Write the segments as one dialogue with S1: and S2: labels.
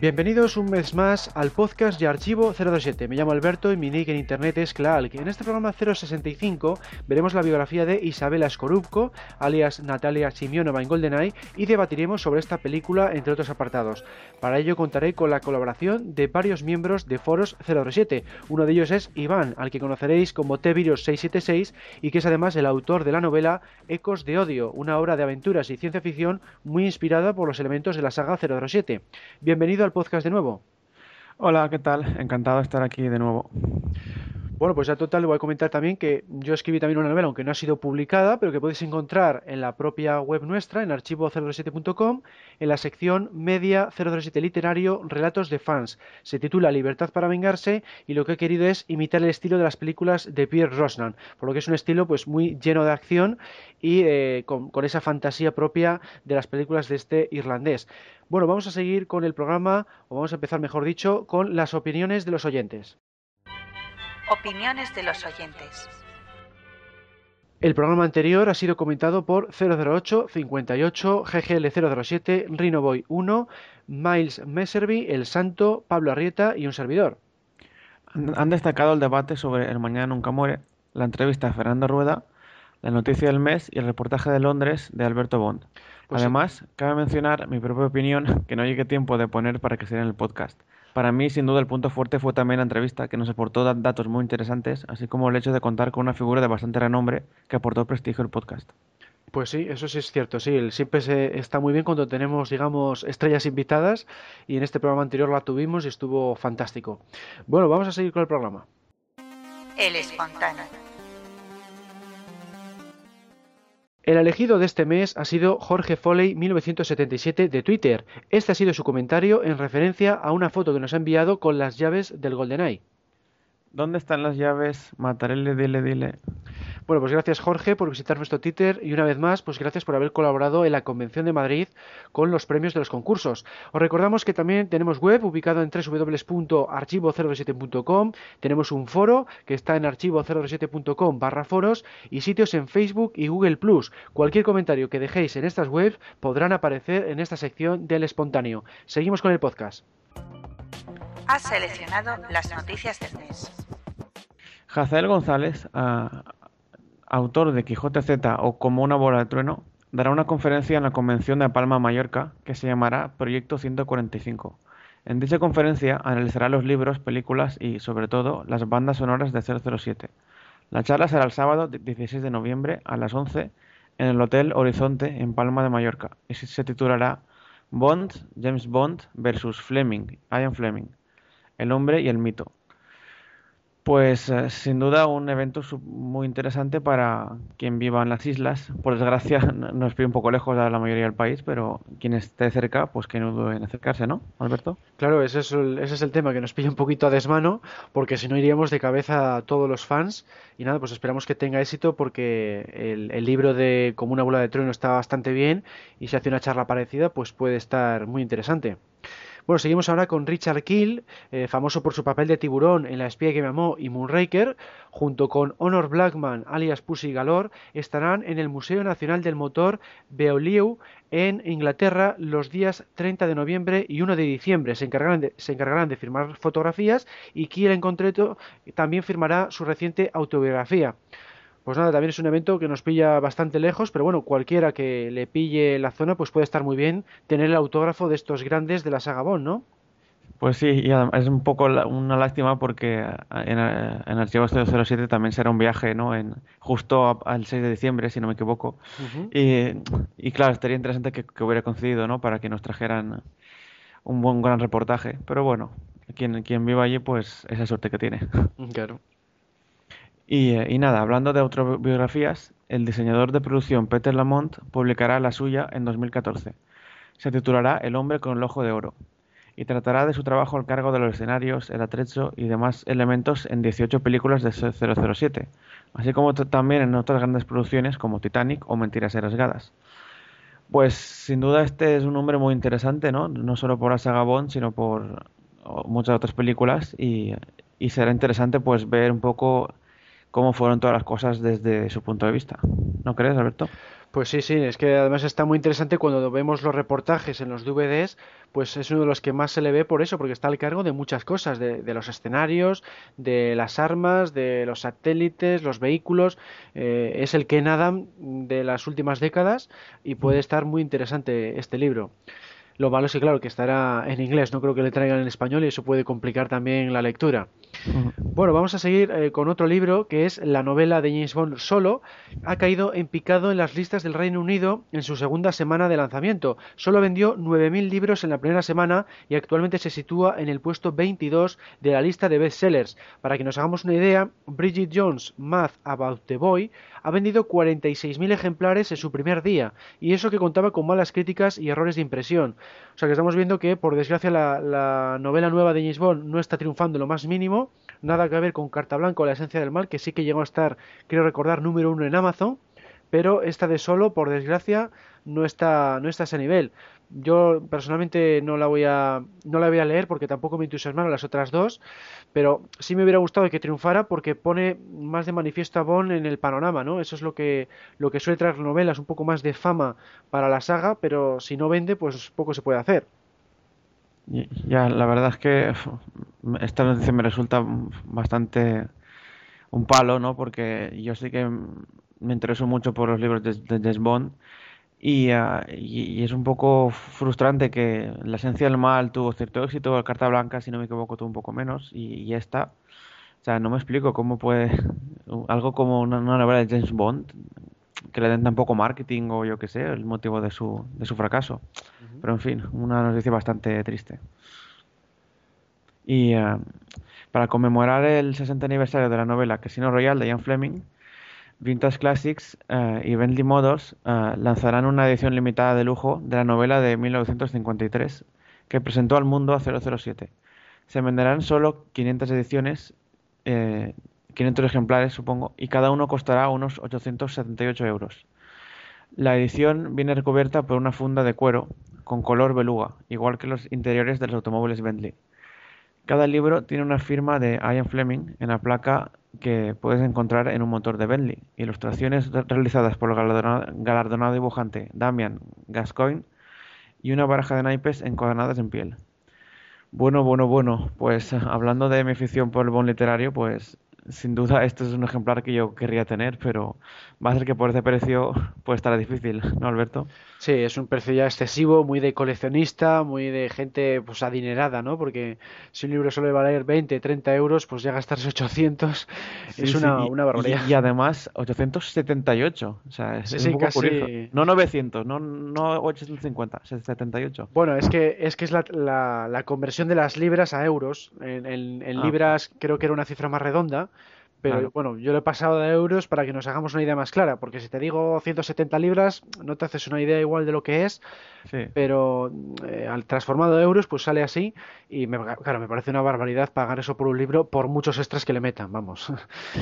S1: Bienvenidos un mes más al podcast de Archivo 027. Me llamo Alberto y mi nick en internet es Clark. En este programa 065 veremos la biografía de Isabela Skorupko, alias Natalia Simionova en GoldenEye, y debatiremos sobre esta película entre otros apartados. Para ello contaré con la colaboración de varios miembros de Foros 027. Uno de ellos es Iván, al que conoceréis como T-Virus676 y que es además el autor de la novela Ecos de Odio, una obra de aventuras y ciencia ficción muy inspirada por los elementos de la saga 007. Bienvenido podcast de nuevo.
S2: Hola, ¿qué tal? Encantado de estar aquí de nuevo.
S1: Bueno, pues ya total voy a comentar también que yo escribí también una novela, aunque no ha sido publicada, pero que podéis encontrar en la propia web nuestra, en archivo007.com, en la sección Media 007 Literario Relatos de Fans. Se titula Libertad para vengarse y lo que he querido es imitar el estilo de las películas de Pierre Rosnan, por lo que es un estilo pues muy lleno de acción y eh, con esa fantasía propia de las películas de este irlandés. Bueno, vamos a seguir con el programa, o vamos a empezar, mejor dicho, con las opiniones de los oyentes.
S3: Opiniones de los oyentes.
S1: El programa anterior ha sido comentado por 008, 58, GGL 007, Rinoboy 1, Miles Messervy, El Santo, Pablo Arrieta y un servidor.
S2: Han destacado el debate sobre El Mañana Nunca Muere, la entrevista a Fernando Rueda, la noticia del mes y el reportaje de Londres de Alberto Bond. Pues Además, sí. cabe mencionar mi propia opinión que no llegue tiempo de poner para que sea en el podcast. Para mí, sin duda, el punto fuerte fue también la entrevista, que nos aportó datos muy interesantes, así como el hecho de contar con una figura de bastante renombre que aportó prestigio al podcast.
S1: Pues sí, eso sí es cierto, sí, siempre se, está muy bien cuando tenemos, digamos, estrellas invitadas y en este programa anterior la tuvimos y estuvo fantástico. Bueno, vamos a seguir con el programa.
S3: El espontáneo.
S1: El elegido de este mes ha sido Jorge Foley 1977 de Twitter. Este ha sido su comentario en referencia a una foto que nos ha enviado con las llaves del GoldenEye.
S2: ¿Dónde están las llaves? Matarele, dile, dile.
S1: Bueno, pues gracias Jorge por visitar nuestro Twitter y una vez más, pues gracias por haber colaborado en la Convención de Madrid con los premios de los concursos. Os recordamos que también tenemos web ubicado en www.archivo007.com, tenemos un foro que está en archivo007.com barra foros y sitios en Facebook y Google Plus. Cualquier comentario que dejéis en estas webs podrán aparecer en esta sección del espontáneo. Seguimos con el podcast.
S3: Has seleccionado las noticias del mes.
S2: Jazael González, uh, autor de Quijote Z o Como una bola de trueno, dará una conferencia en la Convención de Palma, Mallorca, que se llamará Proyecto 145. En dicha conferencia analizará los libros, películas y, sobre todo, las bandas sonoras de 007. La charla será el sábado 16 de noviembre a las 11 en el Hotel Horizonte en Palma de Mallorca y se titulará Bond, James Bond versus Fleming, Ian Fleming, el hombre y el mito. Pues eh, sin duda un evento muy interesante para quien viva en las islas. Por desgracia nos pide un poco lejos a la mayoría del país, pero quien esté cerca, pues que no dude en acercarse, ¿no, Alberto?
S1: Claro, ese es, el, ese es el tema que nos pilla un poquito a desmano, porque si no iríamos de cabeza a todos los fans. Y nada, pues esperamos que tenga éxito porque el, el libro de Como una bola de trueno está bastante bien y si hace una charla parecida, pues puede estar muy interesante. Bueno, seguimos ahora con Richard Kill, eh, famoso por su papel de tiburón en La espía que me amó y Moonraker, junto con Honor Blackman, alias Pussy Galore, estarán en el Museo Nacional del Motor Beaulieu en Inglaterra los días 30 de noviembre y 1 de diciembre. Se encargarán de, se encargarán de firmar fotografías y Kill en concreto también firmará su reciente autobiografía. Pues nada, también es un evento que nos pilla bastante lejos, pero bueno, cualquiera que le pille la zona, pues puede estar muy bien tener el autógrafo de estos grandes de la saga Bond, ¿no?
S2: Pues sí, y es un poco una lástima porque en, en Archivos 007 también será un viaje, ¿no? En, justo al 6 de diciembre, si no me equivoco. Uh -huh. y, y, claro, estaría interesante que, que, hubiera coincidido, ¿no? Para que nos trajeran un buen gran reportaje. Pero bueno, quien, quien viva allí, pues esa suerte que tiene.
S1: Claro.
S2: Y, y, nada, hablando de autobiografías, el diseñador de producción Peter Lamont publicará la suya en 2014. Se titulará El hombre con el ojo de oro. y tratará de su trabajo al cargo de los escenarios, el atrecho y demás elementos en 18 películas de 007, así como también en otras grandes producciones como Titanic o Mentiras arriesgadas. Pues sin duda este es un nombre muy interesante, ¿no? No solo por la saga Bond, sino por muchas otras películas y, y será interesante pues ver un poco cómo fueron todas las cosas desde su punto de vista. ¿No crees, Alberto?
S1: Pues sí, sí, es que además está muy interesante cuando vemos los reportajes en los DVDs, pues es uno de los que más se le ve por eso, porque está al cargo de muchas cosas, de, los escenarios, de las armas, de los satélites, los vehículos, eh, es el Ken Adam de las últimas décadas y puede estar muy interesante este libro. Lo malo es que, claro, que estará en inglés, no creo que le traigan en español y eso puede complicar también la lectura. Bueno, vamos a seguir eh, con otro libro que es la novela de James Bond solo. Ha caído en picado en las listas del Reino Unido en su segunda semana de lanzamiento. Solo vendió 9.000 libros en la primera semana y actualmente se sitúa en el puesto 22 de la lista de bestsellers. Para que nos hagamos una idea, Bridget Jones' Math About the Boy ha vendido 46.000 ejemplares en su primer día y eso que contaba con malas críticas y errores de impresión. O sea que estamos viendo que, por desgracia, la, novela nueva de James Bond no está triunfando lo más mínimo. Nada que ver con Carta Blanca o La Esencia del Mal, que sí que llegó a estar, quiero recordar, número uno en Amazon. Pero esta de solo, por desgracia, no está, no está a ese nivel. Yo personalmente no la voy a no la voy a leer porque tampoco me entusiasmaron las otras dos, pero sí me hubiera gustado que triunfara porque pone más de manifiesto a Bond en el panorama, ¿no? Eso es lo que lo que suele traer novelas, un poco más de fama para la saga, pero si no vende, pues poco se puede hacer.
S2: Ya, la verdad es que esta noticia me resulta bastante un palo, ¿no? Porque yo sí que me intereso mucho por los libros de, de Bond Y, es un poco frustrante que la esencia del mal tuvo cierto éxito, la carta blanca, si no me equivoco, tuvo un poco menos, y, esta, o sea, no me explico cómo puede algo como una, novela de James Bond que le den tan poco marketing o yo qué sé, el motivo de su, de su fracaso. Pero en fin, una noticia bastante triste. Y ah, para conmemorar el 60 aniversario de la novela Casino Royale de Ian Fleming, Vintage Classics eh, y Bentley Motors eh, lanzarán una edición limitada de lujo de la novela de 1953 que presentó al mundo a 007. Se venderán solo 500 ediciones, 500 eh, ejemplares supongo, y cada uno costará unos 878 euros. La edición viene recubierta por una funda de cuero con color beluga, igual que los interiores de los automóviles Bentley. Cada libro tiene una firma de Ian Fleming en la placa que puedes encontrar en un motor de Bentley. Ilustraciones realizadas por el galardonado, dibujante Damian Gascoigne y una baraja de naipes encuadernadas en piel. Bueno, bueno, bueno, pues hablando de mi afición por el bon literario, pues sin duda este es un ejemplar que yo querría tener, pero va a ser que por ese precio puede estar difícil, ¿no, Alberto?
S1: Sí, es un precio ya excesivo, muy de coleccionista, muy de gente pues adinerada, ¿no? Porque si un libro suele valer 20, 30 euros, pues ya gastarse 800 es una, una barbaridad.
S2: Y, además 878, o sea, es, un poco curioso. No 900, no, no 850, 78.
S1: Bueno, es que es que es la, la, conversión de las libras a euros. En, en, ah. libras creo que era una cifra más redonda pero bueno, yo lo he pasado de euros para que nos hagamos una idea más clara, porque si te digo 170 libras, no te haces una idea igual de lo que es, pero eh, al transformado de euros, pues sale así, y me, claro, me parece una barbaridad pagar eso por un libro por muchos extras que le metan, vamos.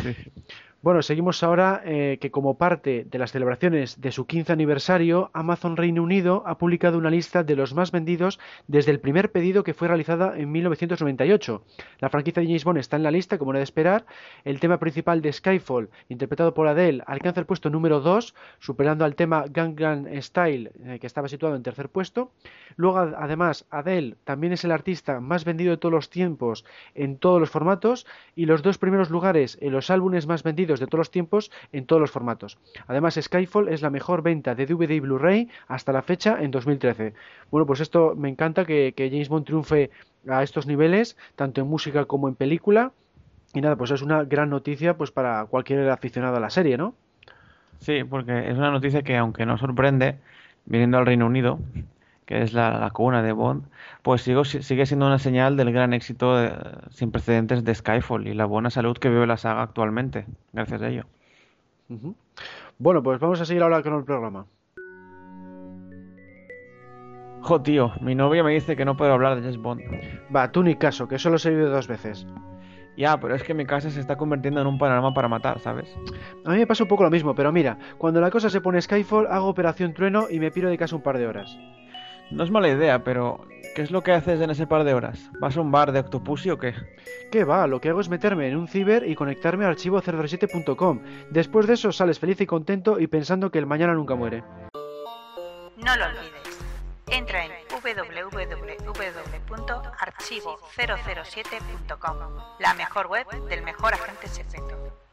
S1: Sí. Bueno, seguimos ahora eh, que como parte de las celebraciones de su 15 aniversario, Amazon Reino Unido ha publicado una lista de los más vendidos desde el primer pedido que fue realizada en 1998. La franquicia de James Bond está en la lista, como era de esperar. El tema principal de Skyfall, interpretado por Adele, alcanza el puesto número 2, superando al tema Gangnam Style, eh, que estaba situado en tercer puesto. Luego, además, Adele también es el artista más vendido de todos los tiempos en todos los formatos y los dos primeros lugares en los álbumes más vendidos de todos los tiempos en todos los formatos. Además, Skyfall es la mejor venta de DVD y Blu-ray hasta la fecha en 2013. Bueno, pues esto me encanta que, James Bond triunfe a estos niveles, tanto en música como en película. Y nada, pues es una gran noticia pues para cualquier aficionado a la serie, ¿no?
S2: Sí, porque es una noticia que aunque no sorprende, viniendo al Reino Unido, que es la, la cuna de Bond, pues sigue siendo una señal del gran éxito sin precedentes de Skyfall y la buena salud que vive la saga actualmente, gracias a ello.
S1: Bueno, pues vamos a seguir ahora con el programa.
S2: Jo, tío, mi novia me dice que no puedo hablar de James Bond.
S1: Va, tú ni caso, que solo he vivido dos veces.
S2: Ya, pero es que mi casa se está convirtiendo en un panorama para matar, ¿sabes?
S1: A mí me pasa un poco lo mismo, pero mira, cuando la cosa se pone Skyfall, hago Operación Trueno y me piro de casa un par de horas.
S2: No es mala idea, pero ¿qué es lo que haces en ese par de horas? ¿Vas a un bar de Octopussy o qué?
S1: ¿Qué va? Lo que hago es meterme en un ciber y conectarme al archivo 007.com. Después de eso sales feliz y contento y pensando que el mañana nunca muere.
S3: No lo olvides. Entra en www.archivo007.com, la mejor web del mejor agente secreto.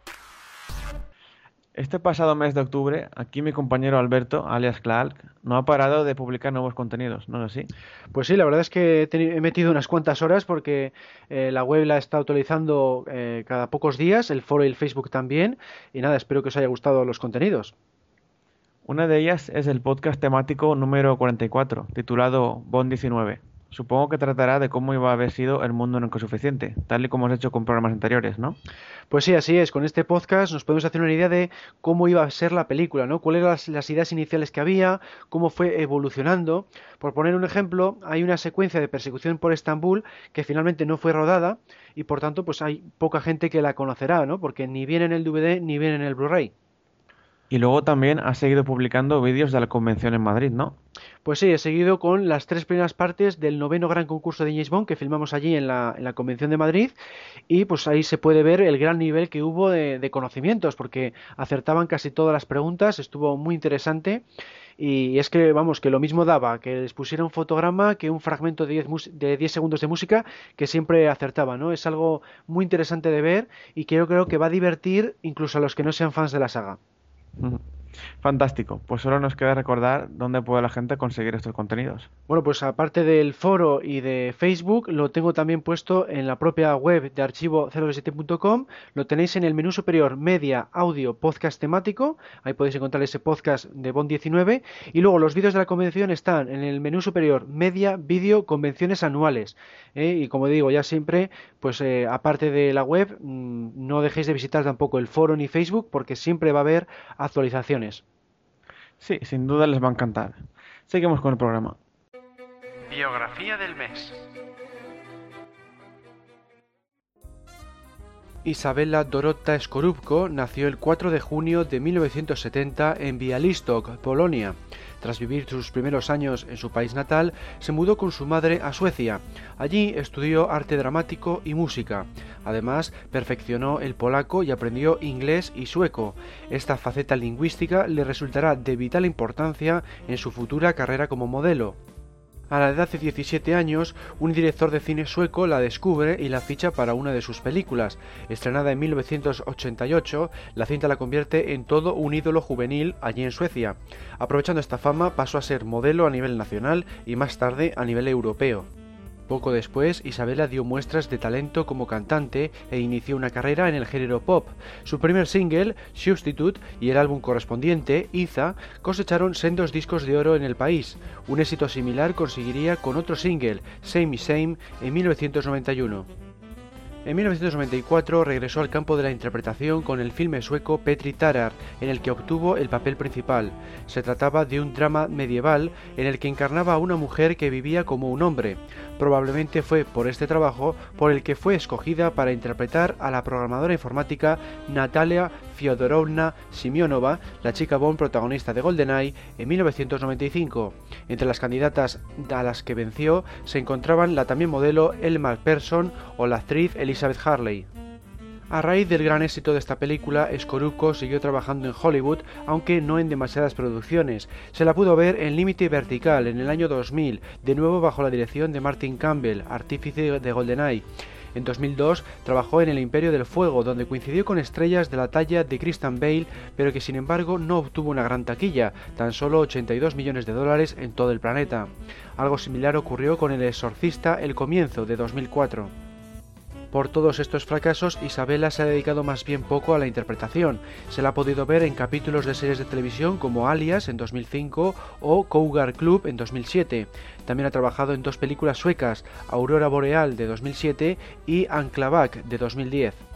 S2: Este pasado mes de octubre, aquí mi compañero Alberto, alias Clark, no ha parado de publicar nuevos contenidos, ¿no es así?
S1: Pues sí, la verdad es que he, metido unas cuantas horas porque eh, la web la está actualizando eh, cada pocos días, el foro y el Facebook también. Y nada, espero que os haya gustado los contenidos.
S2: Una de ellas es el podcast temático número 44, titulado Bond 19. Supongo que tratará de cómo iba a haber sido el mundo nunca suficiente, tal y como has hecho con programas anteriores, ¿no?
S1: Pues sí, así es. Con este podcast nos podemos hacer una idea de cómo iba a ser la película, ¿no? Cuáles eran las, las ideas iniciales que había, cómo fue evolucionando. Por poner un ejemplo, hay una secuencia de persecución por Estambul que finalmente no fue rodada y por tanto pues hay poca gente que la conocerá, ¿no? Porque ni viene en el DVD ni viene en el Blu-ray.
S2: Y luego también has seguido publicando vídeos de la convención en Madrid, ¿no?
S1: Pues sí, he seguido con las tres primeras partes del noveno gran concurso de James Bond que filmamos allí en la, en la Convención de Madrid y pues ahí se puede ver el gran nivel que hubo de, de conocimientos porque acertaban casi todas las preguntas, estuvo muy interesante y es que vamos, que lo mismo daba que les pusiera un fotograma que un fragmento de 10, mus- de 10 segundos de música que siempre acertaba, ¿no? Es algo muy interesante de ver y creo, creo que va a divertir incluso a los que no sean fans de la saga.
S2: 嗯。Fantástico. Pues solo nos queda recordar dónde puede la gente conseguir estos contenidos.
S1: Bueno, pues aparte del foro y de Facebook, lo tengo también puesto en la propia web de archivo 07.com. Lo tenéis en el menú superior Media, Audio, Podcast temático. Ahí podéis encontrar ese podcast de Bond 19. Y luego los vídeos de la convención están en el menú superior Media, Vídeo, Convenciones anuales. ¿eh? Y como digo, ya siempre, pues eh, aparte de la web, mm, no dejéis de visitar tampoco el foro ni Facebook porque siempre va a haber actualizaciones.
S2: Sí, sin duda les va a encantar. Seguimos con el programa.
S1: Biografía del mes. Isabela Dorota Skorupko nació el 4 de junio de 1970 en Bialystok, Polonia. Tras vivir sus primeros años en su país natal, se mudó con su madre a Suecia. Allí estudió arte dramático y música. Además, perfeccionó el polaco y aprendió inglés y sueco. Esta faceta lingüística le resultará de vital importancia en su futura carrera como modelo. A la edad de 17 años, un director de cine sueco la descubre y la ficha para una de sus películas. Estrenada en 1988, la cinta la convierte en todo un ídolo juvenil allí en Suecia. Aprovechando esta fama, pasó a ser modelo a nivel nacional y más tarde a nivel europeo. Poco después, Isabela dio muestras de talento como cantante e inició una carrera en el género pop. Su primer single, Substitute, y el álbum correspondiente, Iza, cosecharon sendos discos de oro en el país. Un éxito similar conseguiría con otro single, Same is Same, en 1991. En 1994 regresó al campo de la interpretación con el filme sueco Petri Tarar, en el que obtuvo el papel principal. Se trataba de un drama medieval en el que encarnaba a una mujer que vivía como un hombre. Probablemente fue por este trabajo por el que fue escogida para interpretar a la programadora informática Natalia Fyodorovna Simionova, la chica Bond protagonista de GoldenEye, en 1995. Entre las candidatas a las que venció se encontraban la también modelo Elma Persson o la actriz Elizabeth Harley. A raíz del gran éxito de esta película, Skorupko siguió trabajando en Hollywood, aunque no en demasiadas producciones. Se la pudo ver en Límite Vertical en el año 2000, de nuevo bajo la dirección de Martin Campbell, artífice de GoldenEye. En 2002 trabajó en El Imperio del Fuego, donde coincidió con estrellas de la talla de Christian Bale, pero que sin embargo no obtuvo una gran taquilla, tan solo 82 millones de dólares en todo el planeta. Algo similar ocurrió con El Exorcista El Comienzo de 2004. Por todos estos fracasos, Isabela se ha dedicado más bien poco a la interpretación. Se la ha podido ver en capítulos de series de televisión como Alias en 2005 o Cougar Club en 2007. También ha trabajado en dos películas suecas, Aurora Boreal de 2007 y Anklavak de 2010.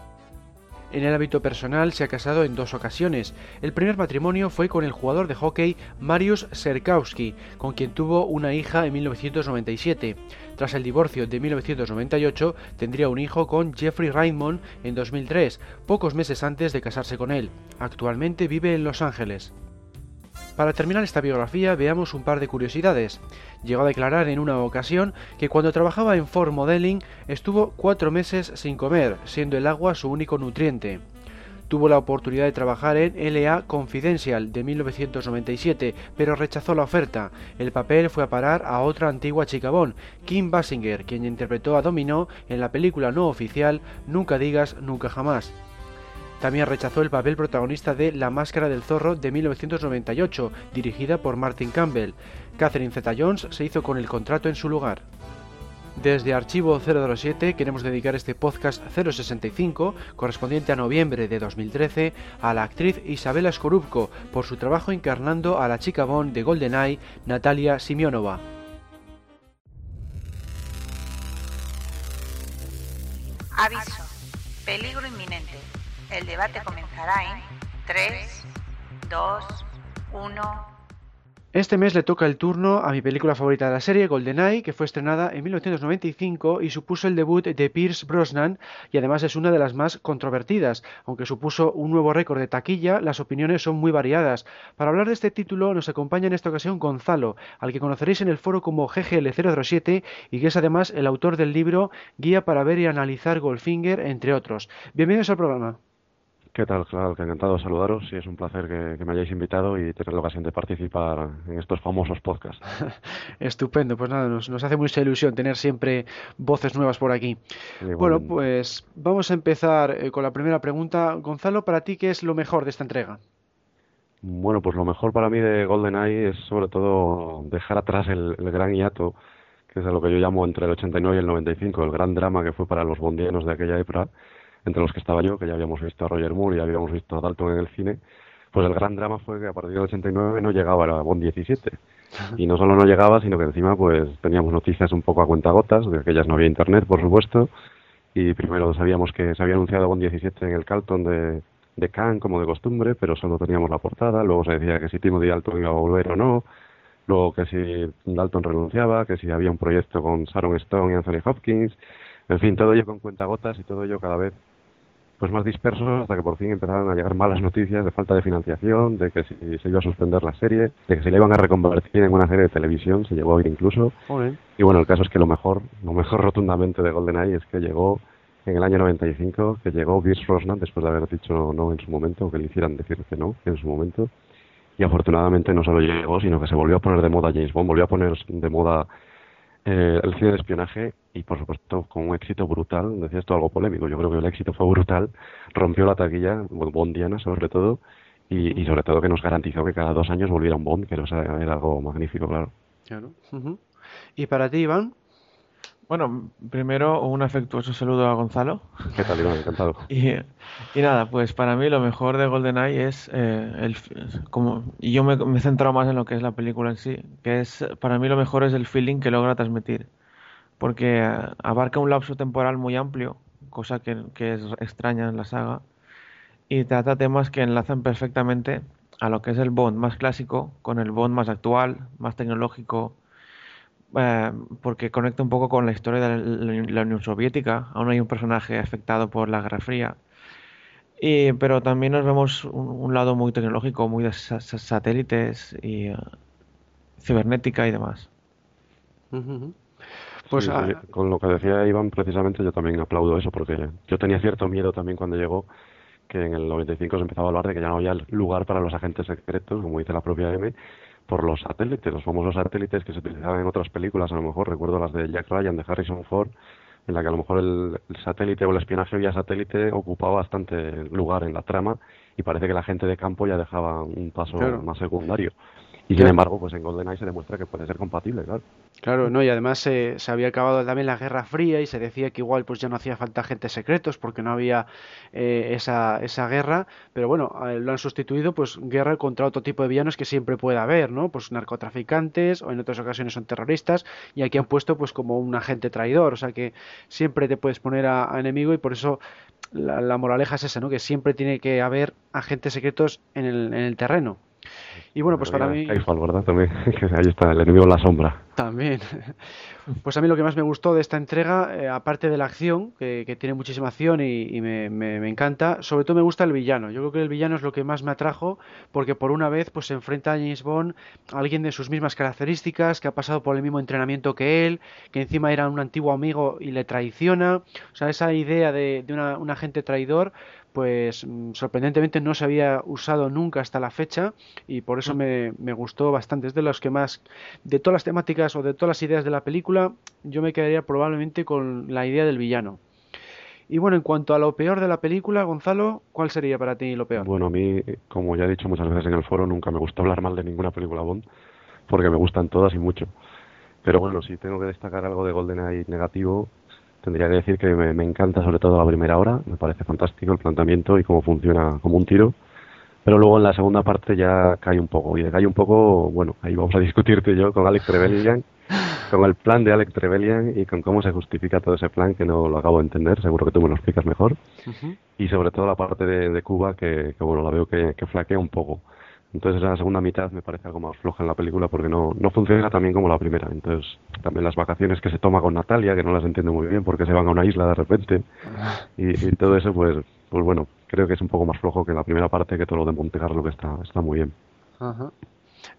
S1: En el hábito personal se ha casado en dos ocasiones. El primer matrimonio fue con el jugador de hockey Mariusz Serkowski, con quien tuvo una hija en 1997. Tras el divorcio de 1998, tendría un hijo con Jeffrey Raymond en 2003, pocos meses antes de casarse con él. Actualmente vive en Los Ángeles. Para terminar esta biografía veamos un par de curiosidades. Llegó a declarar en una ocasión que cuando trabajaba en Ford Modeling estuvo cuatro meses sin comer, siendo el agua su único nutriente. Tuvo la oportunidad de trabajar en LA Confidential de 1997, pero rechazó la oferta. El papel fue a parar a otra antigua chica Kim Basinger, quien interpretó a Domino en la película no oficial Nunca digas nunca jamás. También rechazó el papel protagonista de La Máscara del Zorro de 1998, dirigida por Martin Campbell. Catherine Zeta-Jones se hizo con el contrato en su lugar. Desde Archivo 007 queremos dedicar este podcast 065, correspondiente a noviembre de 2013, a la actriz Isabela Skorupko por su trabajo encarnando a la chica Bond de GoldenEye, Natalia Simionova.
S3: Aviso. Peligro. El debate comenzará en 3, 2, 1.
S1: Este mes le toca el turno a mi película favorita de la serie, GoldenEye, que fue estrenada en 1995 y supuso el debut de Pierce Brosnan y además es una de las más controvertidas. Aunque supuso un nuevo récord de taquilla, las opiniones son muy variadas. Para hablar de este título nos acompaña en esta ocasión Gonzalo, al que conoceréis en el foro como GGL007 y que es además el autor del libro Guía para ver y analizar Goldfinger, entre otros. Bienvenidos al programa.
S4: ¿Qué tal, claro, que encantado de saludaros y es un placer que, me hayáis invitado y tener la ocasión de participar en estos famosos podcasts.
S1: Estupendo, pues nada, nos, hace mucha ilusión tener siempre voces nuevas por aquí. Bueno, pues vamos a empezar eh, con la primera pregunta. Gonzalo, para ti, ¿qué es lo mejor de esta entrega?
S4: Bueno, pues lo mejor para mí de GoldenEye es sobre todo dejar atrás el, el gran hiato, que es lo que yo llamo entre el 89 y el 95, el gran drama que fue para los bondianos de aquella época entre los que estaba yo, que ya habíamos visto a Roger Moore y habíamos visto a Dalton en el cine, pues el gran drama fue que a partir del 89 no llegaba a Bond 17. Y no solo no llegaba, sino que encima pues teníamos noticias un poco a cuentagotas, de aquellas no había internet, por supuesto, y primero sabíamos que se había anunciado Bond 17 en el Carlton de, de Cannes, como de costumbre, pero solo teníamos la portada, luego se decía que si Timothy Dalton iba a volver o no, luego que si Dalton renunciaba, que si había un proyecto con Sharon Stone y Anthony Hopkins, en fin, todo ello con cuentagotas y todo ello cada vez pues más dispersos hasta que por fin empezaron a llegar malas noticias de falta de financiación, de que si se iba a suspender la serie, de que se le iban a reconvertir en una serie de televisión, se llegó a oír incluso. Y bueno, el caso es que lo mejor, lo mejor rotundamente de GoldenEye es que llegó en el año 95, que llegó Pierce Brosnan después de haber dicho no en su momento, que le hicieran decir que no en su momento. Y afortunadamente no solo llegó, sino que se volvió a poner de moda James Bond, volvió a poner de moda eh, el cine de espionaje y por supuesto con un éxito brutal, decía esto algo polémico, yo creo que el éxito fue brutal, rompió la taquilla, bondiana sobre todo, y, sobre todo que nos garantizó que cada dos años volviera un Bond, que era algo magnífico, claro.
S1: Claro. ¿Y para ti, Iván?
S2: Bueno, primero un afectuoso saludo a Gonzalo.
S4: ¿Qué tal, Iván? Encantado.
S2: y, y, nada, pues para mí lo mejor de GoldenEye es eh, el como y yo me, me, he centrado más en lo que es la película en sí, que es para mí lo mejor es el feeling que logra transmitir, porque eh, abarca un lapso temporal muy amplio, cosa que, que es extraña en la saga, y trata temas que enlazan perfectamente a lo que es el Bond más clásico con el Bond más actual, más tecnológico eh, porque conecta un poco con la historia de la, Unión Soviética. Aún hay un personaje afectado por la Guerra Fría. Y, pero también nos vemos un, lado muy tecnológico, muy de satélites y uh, cibernética y demás.
S4: Pues ah, con lo que decía Iván, precisamente yo también aplaudo eso, porque yo tenía cierto miedo también cuando llegó que en el 95 se empezaba a hablar de que ya no había lugar para los agentes secretos, como dice la propia M, por los satélites, los famosos satélites que se utilizaban en otras películas, a lo mejor recuerdo las de Jack Ryan, de Harrison Ford, en la que a lo mejor el, satélite o el espionaje vía satélite ocupaba bastante lugar en la trama y parece que la gente de campo ya dejaba un paso más secundario. Y sin embargo, pues en GoldenEye se demuestra que puede ser compatible, claro.
S1: Claro, no, y además se había acabado también la Guerra Fría y se decía que igual pues ya no hacía falta agentes secretos porque no había eh, esa, esa guerra, pero bueno, eh, lo han sustituido pues guerra contra otro tipo de villanos que siempre puede haber, ¿no? Pues narcotraficantes o en otras ocasiones son terroristas y aquí han puesto pues como un agente traidor, o sea que siempre te puedes poner a, enemigo y por eso la, la, moraleja es esa, ¿no? Que siempre tiene que haber agentes secretos en el, en el terreno. Y bueno, pues para mí...
S4: ¿verdad? También, ahí está, el enemigo en la sombra.
S1: También. Pues a mí lo que más me gustó de esta entrega, eh, aparte de la acción, que, tiene muchísima acción y, me, me, encanta, sobre todo me gusta el villano. Yo creo que el villano es lo que más me atrajo, porque por una vez pues se enfrenta a James Bond, a alguien de sus mismas características, que ha pasado por el mismo entrenamiento que él, que encima era un antiguo amigo y le traiciona. O sea, esa idea de, de un agente traidor, pues mm, sorprendentemente no se había usado nunca hasta la fecha y por eso me, me, gustó bastante. Es de los que más, de todas las temáticas o de todas las ideas de la película, yo me quedaría probablemente con la idea del villano. Y bueno, en cuanto a lo peor de la película, Gonzalo, ¿cuál sería para ti lo peor?
S4: Bueno, a mí, como ya he dicho muchas veces en el foro, nunca me gusta hablar mal de ninguna película Bond, porque me gustan todas y mucho. Pero bueno, si tengo que destacar algo de GoldenEye negativo, tendría que decir que me, encanta sobre todo la primera hora, me parece fantástico el planteamiento y cómo funciona como un tiro, pero luego en la segunda parte ya cae un poco, y de cae un poco, bueno, ahí vamos a discutirte yo con Alex Trevelyan, con el plan de Alex Trevelyan y con cómo se justifica todo ese plan, que no lo acabo de entender, seguro que tú me lo explicas mejor, y sobre todo la parte de, Cuba, que, bueno, la veo que, que flaquea un poco. Entonces la segunda mitad me parece algo más floja en la película porque no, no funciona tan bien como la primera. Entonces también las vacaciones que se toma con Natalia, que no las entiendo muy bien porque se van a una isla de repente y, todo eso pues pues bueno, creo que es un poco más flojo que la primera parte que todo lo de Montecarlo que está, está muy bien.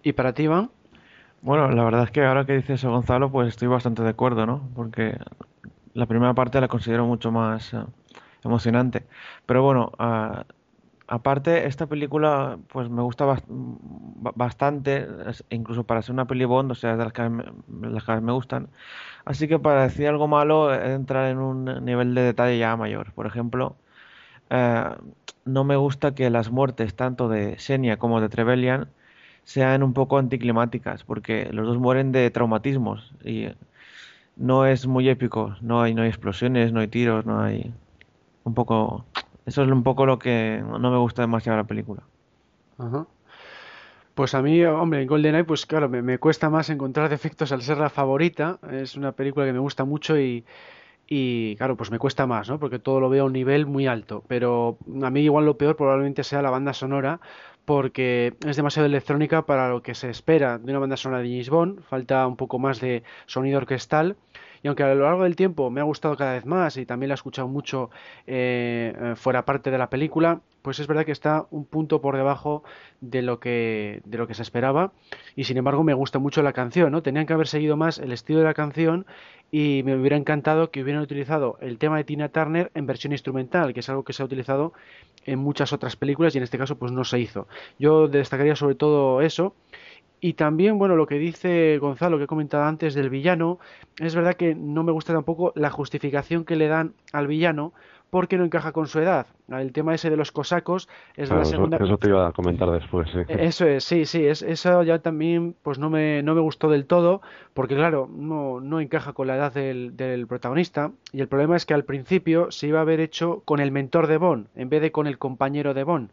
S1: ¿Y para ti, Iván?
S2: Bueno, la verdad es que ahora que dice eso Gonzalo, pues estoy bastante de acuerdo, ¿no? Porque la primera parte la considero mucho más eh, emocionante. Pero bueno, uh, Aparte, esta película pues me gusta bastante, incluso para ser una peli Bond, o sea, de las que, me, las que me gustan. Así que para decir algo malo, entrar en un nivel de detalle ya mayor. Por ejemplo, eh, no me gusta que las muertes tanto de Xenia como de Trevelyan sean un poco anticlimáticas, porque los dos mueren de traumatismos y no es muy épico. No hay, no hay explosiones, no hay tiros, no hay... Un poco eso es un poco lo que no me gusta demasiado de la película.
S1: Ajá. Pues a mí, hombre, en GoldenEye, pues claro, me, cuesta más encontrar defectos al ser la favorita. Es una película que me gusta mucho y, y claro, pues me cuesta más, ¿no? Porque todo lo veo a un nivel muy alto. Pero a mí igual lo peor probablemente sea la banda sonora, porque es demasiado electrónica para lo que se espera de una banda sonora de James Bond. Falta un poco más de sonido orquestal y aunque a lo largo del tiempo me ha gustado cada vez más y también la he escuchado mucho eh, eh, fuera parte de la película, pues es verdad que está un punto por debajo de lo que de lo que se esperaba y sin embargo me gusta mucho la canción, ¿no? Tenían que haber seguido más el estilo de la canción y me hubiera encantado que hubieran utilizado el tema de Tina Turner en versión instrumental, que es algo que se ha utilizado en muchas otras películas y en este caso pues no se hizo. Yo destacaría sobre todo eso y también, bueno, lo que dice Gonzalo, que he comentado antes del villano, es verdad que no me gusta tampoco la justificación que le dan al villano porque no encaja con su edad. El tema ese de los cosacos es la segunda...
S4: Eso, te iba a comentar después, sí.
S1: Eso es, sí, sí, es, eso ya también pues no me, no me gustó del todo porque claro, no, no encaja con la edad del, del protagonista y el problema es que al principio se iba a haber hecho con el mentor de Bond en vez de con el compañero de Bond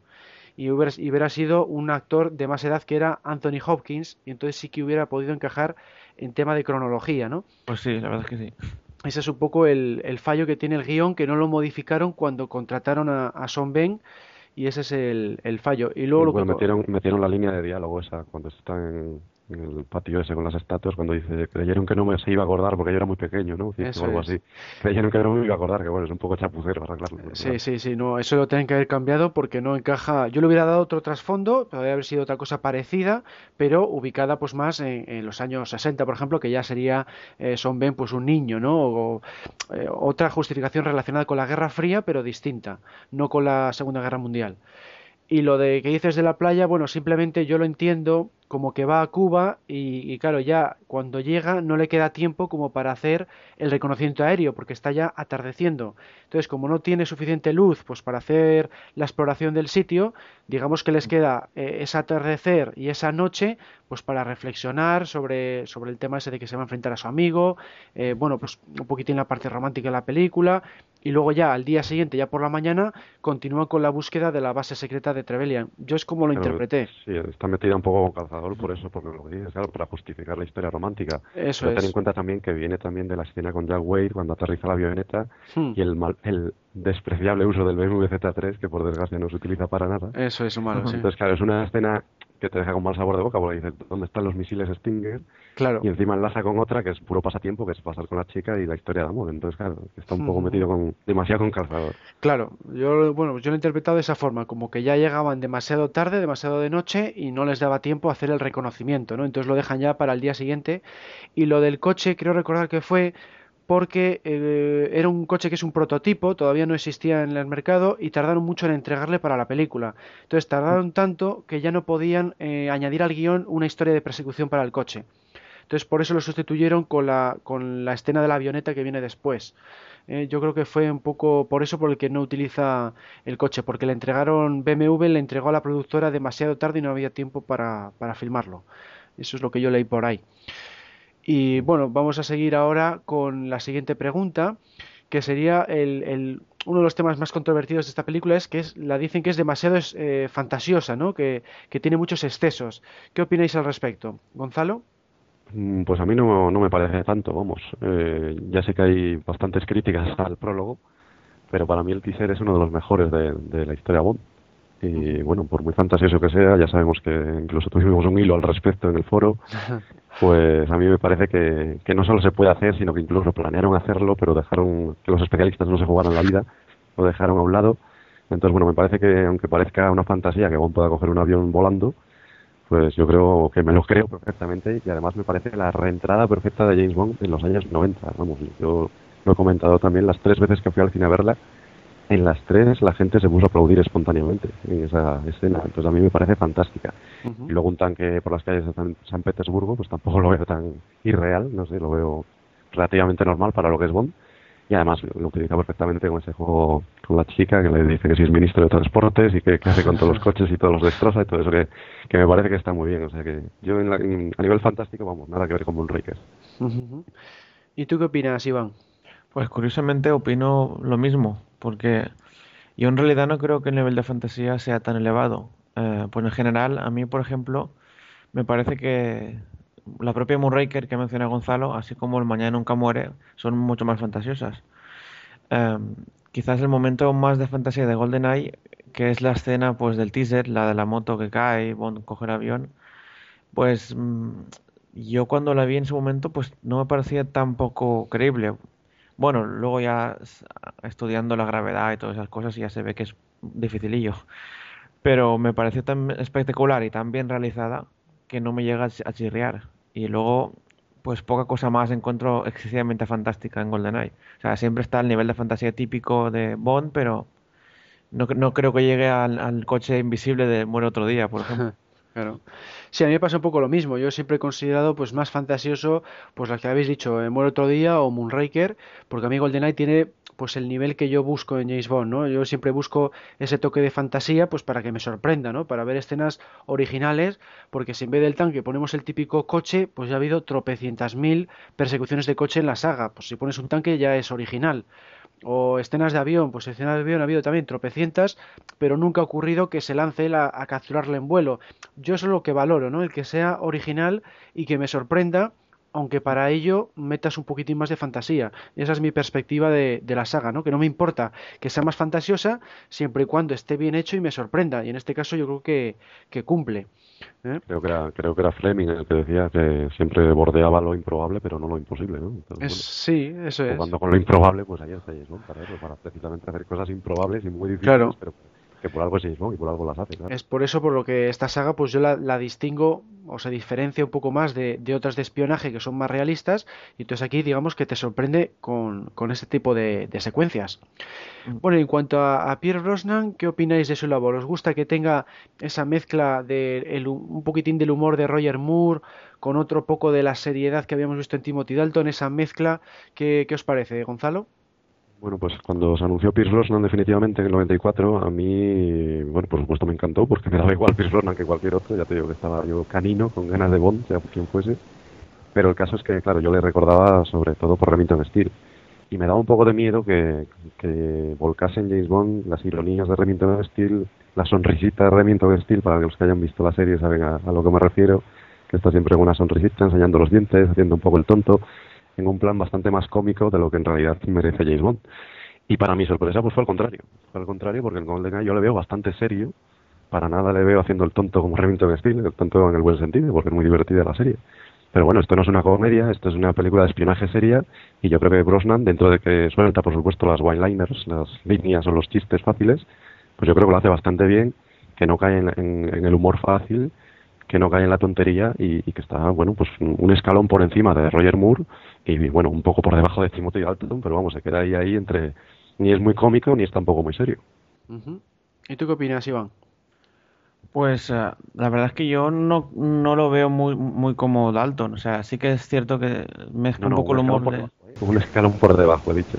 S1: y hubiera, sido un actor de más edad que era Anthony Hopkins y entonces sí que hubiera podido encajar en tema de cronología, ¿no?
S2: Pues sí, la verdad es que sí.
S1: Ese es un poco el, fallo que tiene el guion, que no lo modificaron cuando contrataron a, a Son Ben y ese es el, fallo. Y luego
S4: lo metieron, metieron la línea de diálogo esa cuando están en el patio ese con las estatuas cuando dice creyeron que no me se iba a acordar porque yo era muy pequeño no eso algo así. Creyeron que no me iba a acordar que bueno es un poco chapucero para claro
S1: sí sí sí no eso lo tienen que haber cambiado porque no encaja. Yo le hubiera dado otro trasfondo podría haber sido otra cosa parecida pero ubicada pues más en, los años 60 por ejemplo que ya sería eh, Son Ben pues un niño no o, eh, otra justificación relacionada con la Guerra Fría pero distinta no con la Segunda Guerra Mundial. Y lo de que dices de la playa, bueno, simplemente yo lo entiendo como que va a Cuba y, claro, ya cuando llega no le queda tiempo como para hacer el reconocimiento aéreo porque está ya atardeciendo. Entonces, como no tiene suficiente luz pues para hacer la exploración del sitio, digamos que les queda eh, ese atardecer y esa noche pues para reflexionar sobre, sobre el tema ese de que se va a enfrentar a su amigo, eh, bueno, pues un poquitín la parte romántica de la película y luego ya al día siguiente, ya por la mañana, continúa con la búsqueda de la base secreta de Trevelyan. Yo es como lo interpreté.
S4: Sí, está metida un poco con por eso, porque lo dices, claro, para justificar la historia romántica.
S1: Eso
S4: Pero ten en cuenta también que viene también de la escena con Jack Wade cuando aterriza la avioneta hmm. y el, mal, el despreciable uso del BMW Z3 que por desgracia no se utiliza para nada.
S1: Eso es malo, sí.
S4: Entonces, claro, es una escena que te deja con mal sabor de boca porque dices, ¿dónde están los misiles Stinger?
S1: Claro.
S4: Y encima enlaza con otra que es puro pasatiempo, que es pasar con la chica y la historia de amor. Entonces, claro, está un poco metido con demasiado con calzador.
S1: Claro, yo bueno, yo lo he interpretado de esa forma, como que ya llegaban demasiado tarde, demasiado de noche y no les daba tiempo a hacer el reconocimiento, ¿no? Entonces lo dejan ya para el día siguiente. Y lo del coche, creo recordar que fue porque eh, era un coche que es un prototipo, todavía no existía en el mercado y tardaron mucho en entregarle para la película. Entonces tardaron tanto que ya no podían eh, añadir al guion una historia de persecución para el coche. Entonces por eso lo sustituyeron con la, con la escena de la avioneta que viene después. Eh, yo creo que fue un poco por eso por el que no utiliza el coche, porque le entregaron BMW, le entregó a la productora demasiado tarde y no había tiempo para, para filmarlo. Eso es lo que yo leí por ahí. Y bueno, vamos a seguir ahora con la siguiente pregunta, que sería el, uno de los temas más controvertidos de esta película es que es, la dicen que es demasiado eh, fantasiosa, ¿no? Que, tiene muchos excesos. ¿Qué opináis al respecto? Gonzalo.
S4: Mm, pues a mí no, me parece tanto, vamos. Eh, ya sé que hay bastantes críticas al prólogo, pero para mí el teaser es uno de los mejores de, de la historia Bond. Y bueno, por muy fantasioso que sea, ya sabemos que incluso tuvimos un hilo al respecto en el foro, pues a mí me parece que, que no solo se puede hacer, sino que incluso planearon hacerlo, pero dejaron que los especialistas no se jugaran la vida, lo dejaron a un lado. Entonces, bueno, me parece que aunque parezca una fantasía que Bond pueda coger un avión volando, pues yo creo que me lo creo perfectamente y además me parece la reentrada perfecta de James Bond en los años 90. Vamos, yo lo he comentado también las tres veces que fui al cine a verla en las tres la gente se puso a aplaudir espontáneamente en esa escena. Entonces a mí me parece fantástica. Y luego un tanque por las calles de San, Petersburgo, pues tampoco lo veo tan irreal, no sé, lo veo relativamente normal para lo que es Bond. Y además lo utiliza perfectamente con ese juego con la chica que le dice que si es ministro de transportes y que, hace con todos los coches y todos los destroza y todo eso que, que me parece que está muy bien. O sea que yo en a nivel fantástico, vamos, nada que ver con Moonraker.
S1: ¿Y tú qué opinas, Iván?
S2: Pues curiosamente opino lo mismo, porque yo en realidad no creo que el nivel de fantasía sea tan elevado. Eh, pues en general, a mí, por ejemplo, me parece que la propia Moonraker que menciona Gonzalo, así como el Mañana Nunca Muere, son mucho más fantasiosas. Eh, quizás el momento más de fantasía de GoldenEye, que es la escena pues del teaser, la de la moto que cae, Bond coge el avión, pues mm, yo cuando la vi en su momento pues no me parecía tan poco creíble. Bueno, luego ya estudiando la gravedad y todas esas cosas ya se ve que es dificilillo. Pero me pareció tan espectacular y tan bien realizada que no me llega a chirriar. Y luego, pues poca cosa más encuentro excesivamente fantástica en GoldenEye. O sea, siempre está el nivel de fantasía típico de Bond, pero no, no creo que llegue al, al coche invisible de Muere otro día, por ejemplo.
S1: Claro. Sí, a mí me pasa un poco lo mismo. Yo siempre he considerado pues más fantasioso pues la que habéis dicho, eh, Muero otro día o Moonraker, porque a mí GoldenEye tiene pues el nivel que yo busco en James Bond, ¿no? Yo siempre busco ese toque de fantasía pues para que me sorprenda, ¿no? Para ver escenas originales, porque si en vez del tanque ponemos el típico coche, pues ya ha habido tropecientas mil persecuciones de coche en la saga. Pues si pones un tanque ya es original o escenas de avión, pues escenas de avión ha habido también tropecientas, pero nunca ha ocurrido que se lance él a, capturarle en vuelo. Yo eso es lo que valoro, ¿no? El que sea original y que me sorprenda, aunque para ello metas un poquitín más de fantasía. Esa es mi perspectiva de, de, la saga, ¿no? Que no me importa que sea más fantasiosa siempre y cuando esté bien hecho y me sorprenda. Y en este caso yo creo que, que cumple.
S4: ¿Eh? Creo que era creo que era Fleming el que decía que siempre bordeaba lo improbable pero no lo imposible ¿no?
S1: sí eso es
S4: cuando con lo improbable pues ahí estáis ¿no? para eso para precisamente hacer cosas improbables y muy difíciles pero Que por algo es James Bond y por algo las hace.
S1: Es por eso por lo que esta saga, pues yo la, distingo o se diferencia un poco más de, otras de espionaje que son más realistas. Y entonces aquí, digamos que te sorprende con, con este tipo de, secuencias. Mm. Bueno, en cuanto a, Pierre Brosnan, ¿qué opináis de su labor? ¿Os gusta que tenga esa mezcla de un poquitín del humor de Roger Moore con otro poco de la seriedad que habíamos visto en Timothy Dalton? Esa mezcla, ¿qué, qué os parece, Gonzalo?
S4: Bueno, pues cuando se anunció Pierce Brosnan definitivamente en el 94, a mí, bueno, por supuesto me encantó, porque me daba igual Pierce Brosnan que cualquier otro, ya te digo que estaba yo canino, con ganas de Bond, sea quien fuese, pero el caso es que, claro, yo le recordaba sobre todo por Remington Steele, y me daba un poco de miedo que, que volcase James Bond las ironías de Remington Steele, la sonrisita de Remington Steele, para los que hayan visto la serie saben a, a lo que me refiero, que está siempre con una sonrisita, enseñando los dientes, haciendo un poco el tonto, en un plan bastante más cómico de lo que en realidad merece James Bond. Y para mi sorpresa, pues fue al contrario. Fue al contrario porque en GoldenEye yo le veo bastante serio. Para nada le veo haciendo el tonto como Remington Steele, el tonto en el buen sentido, porque es muy divertida la serie. Pero bueno, esto no es una comedia, esto es una película de espionaje seria y yo creo que Brosnan, dentro de que suelta por supuesto las one-liners, las líneas o los chistes fáciles, pues yo creo que lo hace bastante bien, que no cae en el humor fácil que no cae en la tontería y, que está, bueno, pues un escalón por encima de Roger Moore y, bueno, un poco por debajo de Timothy Dalton, pero vamos, se queda ahí, ahí entre, ni es muy cómico ni es tampoco muy serio.
S1: ¿Y tú qué opinas, Iván?
S2: Pues eh, la verdad es que yo no, no lo veo muy, muy como Dalton, o sea, sí que es cierto que mezcla un poco el humor de...
S4: Un escalón por debajo, he dicho.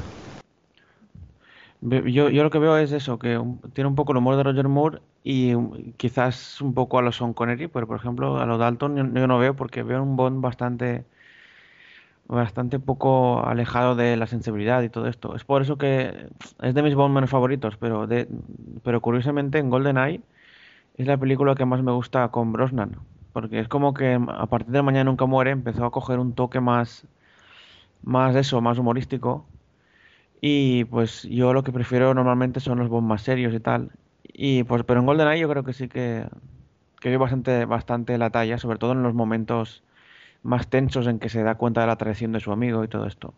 S2: Yo, yo lo que veo es eso, que tiene un poco el humor de Roger Moore y quizás un poco a los Sean Connery, pero por ejemplo a los Dalton yo, no veo porque veo un Bond bastante bastante poco alejado de la sensibilidad y todo esto. Es por eso que es de mis Bond menos favoritos, pero de, pero curiosamente en GoldenEye es la película que más me gusta con Brosnan, porque es como que a partir de Mañana Nunca Muere empezó a coger un toque más más eso, más humorístico y pues yo lo que prefiero normalmente son los bombas más serios y tal. Y pues, pero en GoldenEye yo creo que sí que, que bastante, bastante la talla, sobre todo en los momentos más tensos en que se da cuenta de la traición de su amigo y todo esto.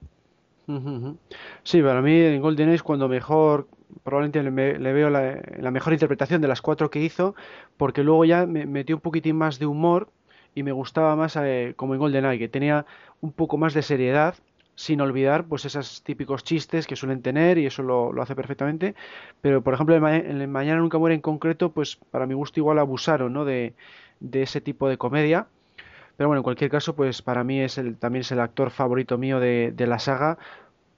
S1: Sí, para mí en GoldenEye es cuando mejor, probablemente le, veo la, mejor interpretación de las cuatro que hizo, porque luego ya me metió un poquitín más de humor y me gustaba más eh, como en GoldenEye, que tenía un poco más de seriedad sin olvidar pues esos típicos chistes que suelen tener y eso lo, hace perfectamente. Pero por ejemplo en, el Mañana Nunca Muere en concreto pues para mi gusto igual abusaron ¿no? de, ese tipo de comedia. Pero bueno en cualquier caso pues para mí es el, también es el actor favorito mío de, la saga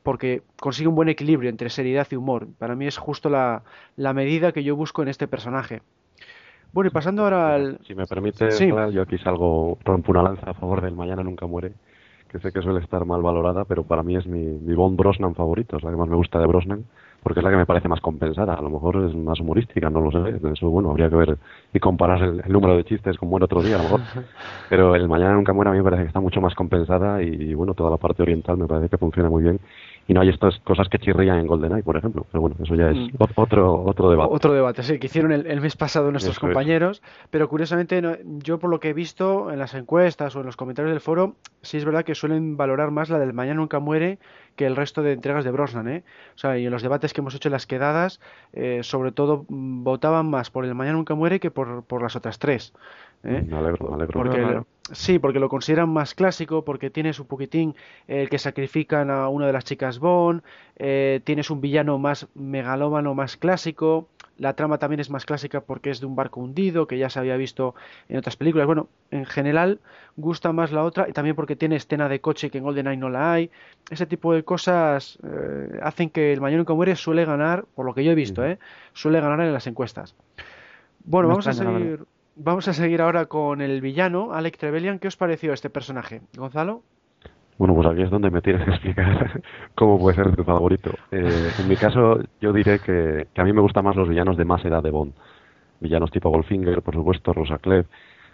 S1: porque consigue un buen equilibrio entre seriedad y humor. Para mí es justo la, medida que yo busco en este personaje. Bueno, y pasando ahora al...
S4: Si me permite, yo aquí salgo, rompo una lanza a favor del Mañana Nunca Muere que sé que suele estar mal valorada, pero para mí es mi, mi Bond Brosnan favorito, es la que más me gusta de Brosnan, porque es la que me parece más compensada. A lo mejor es más humorística, no lo sé. Eso, bueno, habría que ver y comparar el, número de chistes con Buen Otro Día, a lo mejor. Pero el Mañana Nunca Muera a mí me parece que está mucho más compensada y, bueno, toda la parte oriental me parece que funciona muy bien y no hay estas cosas que chirrían en GoldenEye, por ejemplo. Pero bueno, eso ya es mm. otro, otro debate.
S1: Otro debate, sí, que hicieron el, mes pasado nuestros compañeros, pero curiosamente yo por lo que he visto en las encuestas o en los comentarios del foro, sí es verdad que suelen valorar más la del Mañana Nunca Muere que el resto de entregas de Brosnan, ¿eh? O sea, y en los debates que hemos hecho en las quedadas, eh, sobre todo mm, votaban más por el Mañana Nunca Muere que por, por las otras tres.
S4: ¿Eh? Me alegro, me alegro.
S1: Porque, sí, porque lo consideran más clásico, porque tienes un poquitín el que sacrifican a una de las chicas Bond, eh, tienes un villano más megalómano, más clásico, la trama también es más clásica porque es de un barco hundido, que ya se había visto en otras películas. Bueno, en general gusta más la otra y también porque tiene escena de coche que en GoldenEye no la hay. Ese tipo de cosas eh, hacen que el Mañana que muere suele ganar, por lo que yo he visto, eh, suele ganar en las encuestas. Bueno, vamos a seguir Vamos a seguir ahora con el villano, Alec Trevelyan. ¿Qué os pareció este personaje? Gonzalo.
S4: Bueno, pues aquí es donde me tienes que explicar cómo puede ser tu favorito. Eh, en mi caso, yo diré que, a mí me gustan más los villanos de más edad de Bond. Villanos tipo Goldfinger, por supuesto, Rosa Clef,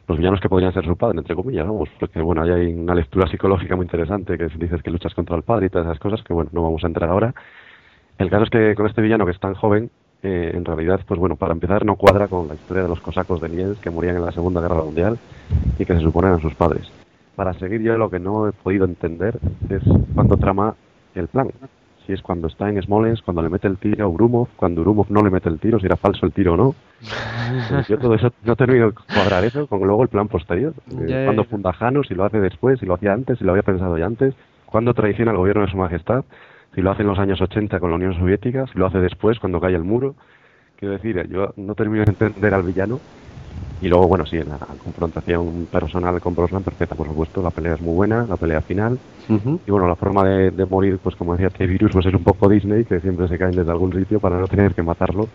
S4: los villanos que podrían ser su padre, entre comillas, vamos, porque bueno, ahí hay una lectura psicológica muy interesante que dices que luchas contra el padre y todas esas cosas que bueno, no vamos a entrar ahora. El caso es que con este villano que es tan joven, eh, en realidad, pues bueno, para empezar no cuadra con la historia de los cosacos de Niels que morían en la Segunda Guerra Mundial y que se suponen a sus padres. Para seguir yo lo que no he podido entender es cuánto trama el plan. si es cuando está en Smolensk, cuando le mete el tiro a Urumov, cuando Urumov no le mete el tiro, si era falso el tiro o no. Pues yo todo eso no termino de cuadrar eso con luego el plan posterior. Eh, cuando funda Jano, si lo hace después, si lo hacía antes, si lo había pensado ya antes, cuando traiciona al gobierno de su majestad, si lo hace en los años 80 con la Unión Soviética, si lo hace después cuando cae el muro. Quiero decir, yo no termino de entender al villano y luego, bueno, sí, en la confrontación personal con Brosnan, perfecta, por supuesto, la pelea es muy buena, la pelea final. Y bueno, la forma de, morir, pues como decía T-Virus, pues es un poco Disney, que siempre se caen desde algún sitio para no tener que matarlo.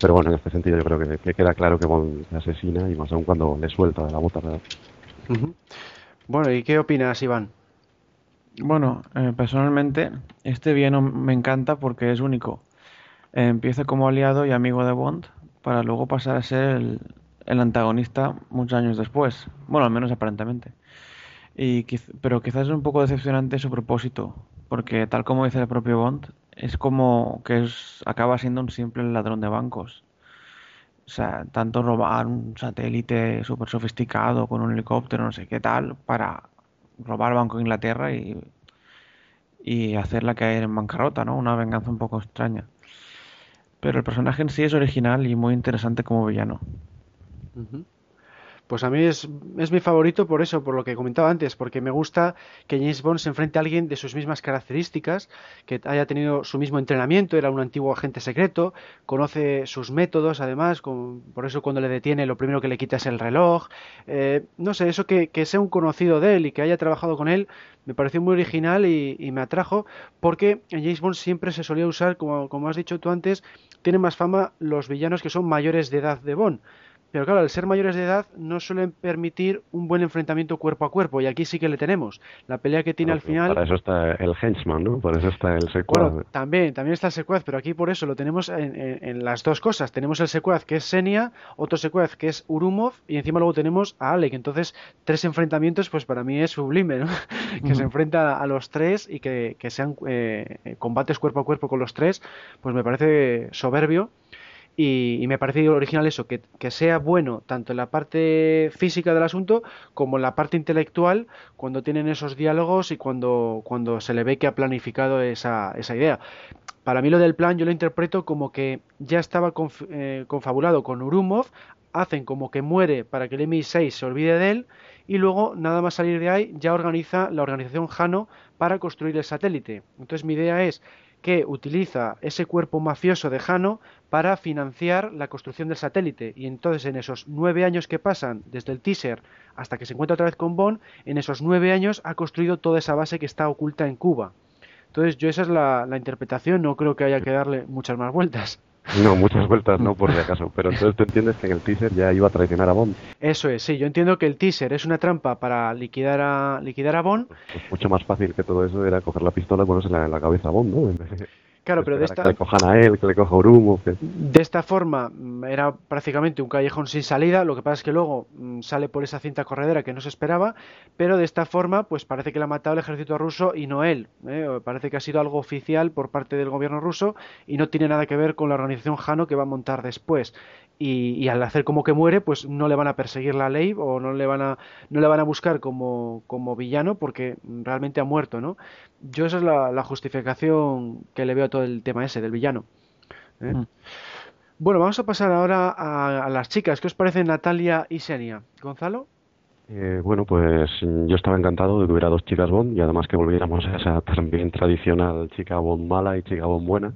S4: Pero bueno, en este sentido yo creo que, queda claro que Bond se asesina y más aún cuando le suelta de la bota, ¿verdad?
S1: Bueno, ¿y qué opinas, Iván?
S2: Bueno, eh, personalmente, este villano me encanta porque es único. empieza como aliado y amigo de Bond, para luego pasar a ser el, el antagonista muchos años después. Bueno, al menos aparentemente. Y pero quizás es un poco decepcionante su propósito, porque tal como dice el propio Bond, es como que es, acaba siendo un simple ladrón de bancos. O sea, tanto robar un satélite súper sofisticado con un helicóptero, no sé qué tal, para robar Banco de Inglaterra y, y hacerla caer en bancarrota, ¿no? Una venganza un poco extraña. Pero el personaje en sí es original y muy interesante como villano.
S1: Pues a mí es, mi favorito por eso, por lo que comentaba antes, porque me gusta que James Bond se enfrente a alguien de sus mismas características, que haya tenido su mismo entrenamiento, era un antiguo agente secreto, conoce sus métodos, además, por eso cuando le detiene lo primero que le quita es el reloj. Eh, no sé, eso que, sea un conocido de él y que haya trabajado con él, me pareció muy original y, me atrajo, porque en James Bond siempre se solía usar, como, como has dicho tú antes, tienen más fama los villanos que son mayores de edad de Bond. Pero claro, al ser mayores de edad no suelen permitir un buen enfrentamiento cuerpo a cuerpo y aquí sí que le tenemos. La pelea que tiene al final...
S4: Para eso está el henchman, ¿no? Por eso está el secuaz. Bueno,
S1: también, también está el secuaz, pero aquí por eso lo tenemos en, las dos cosas. Tenemos el secuaz que es Senia, otro secuaz que es Urumov y encima luego tenemos a Alec. Entonces, tres enfrentamientos pues para mí es sublime, ¿no? que se enfrenta a los tres y que, sean eh, combates cuerpo a cuerpo con los tres, pues me parece soberbio y, me parece original eso, que, sea bueno tanto en la parte física del asunto como en la parte intelectual cuando tienen esos diálogos y cuando, cuando se le ve que ha planificado esa, esa idea. Para mí lo del plan yo lo interpreto como que ya estaba eh, confabulado con Urumov, hacen como que muere para que el MI6 se olvide de él y luego nada más salir de ahí ya organiza la organización Jano para construir el satélite. Entonces mi idea es que utiliza ese cuerpo mafioso de Jano para financiar la construcción del satélite. Y entonces en esos nueve años que pasan desde el teaser hasta que se encuentra otra vez con Bond, en esos nueve años ha construido toda esa base que está oculta en Cuba. Entonces yo esa es la, la interpretación, no creo que haya que darle muchas más vueltas.
S4: No, muchas vueltas no, por si acaso. Pero entonces tú entiendes que en el teaser ya iba a traicionar a Bond.
S1: Eso es, sí. Yo entiendo que el teaser es una trampa para liquidar a, liquidar a Bond.
S4: Pues mucho más fácil que todo eso era coger la pistola y ponerse en la cabeza a Bond, ¿no?
S1: Claro, pero de esta...
S4: Que le cojan a él, que le coja Urumo.
S1: De esta forma mm, era prácticamente un callejón sin salida, lo que pasa es que luego mm, sale por esa cinta corredera que no se esperaba, pero de esta forma pues parece que la ha matado el ejército ruso y no él. ¿eh? Parece que ha sido algo oficial por parte del gobierno ruso y no tiene nada que ver con la organización Jano que va a montar después y, al hacer como que muere, pues no le van a perseguir la ley o no le van a, no le van a buscar como, como villano porque realmente ha muerto, ¿no? Yo esa es la, justificación que le veo a todo el tema ese del villano. ¿eh? Mm. Bueno, vamos a pasar ahora a, las chicas. ¿Qué os parece Natalia y Senia? ¿Gonzalo?
S4: Eh, bueno, pues yo estaba encantado de que hubiera dos chicas Bond y además que volviéramos a esa también tradicional chica Bond mala y chica Bond buena.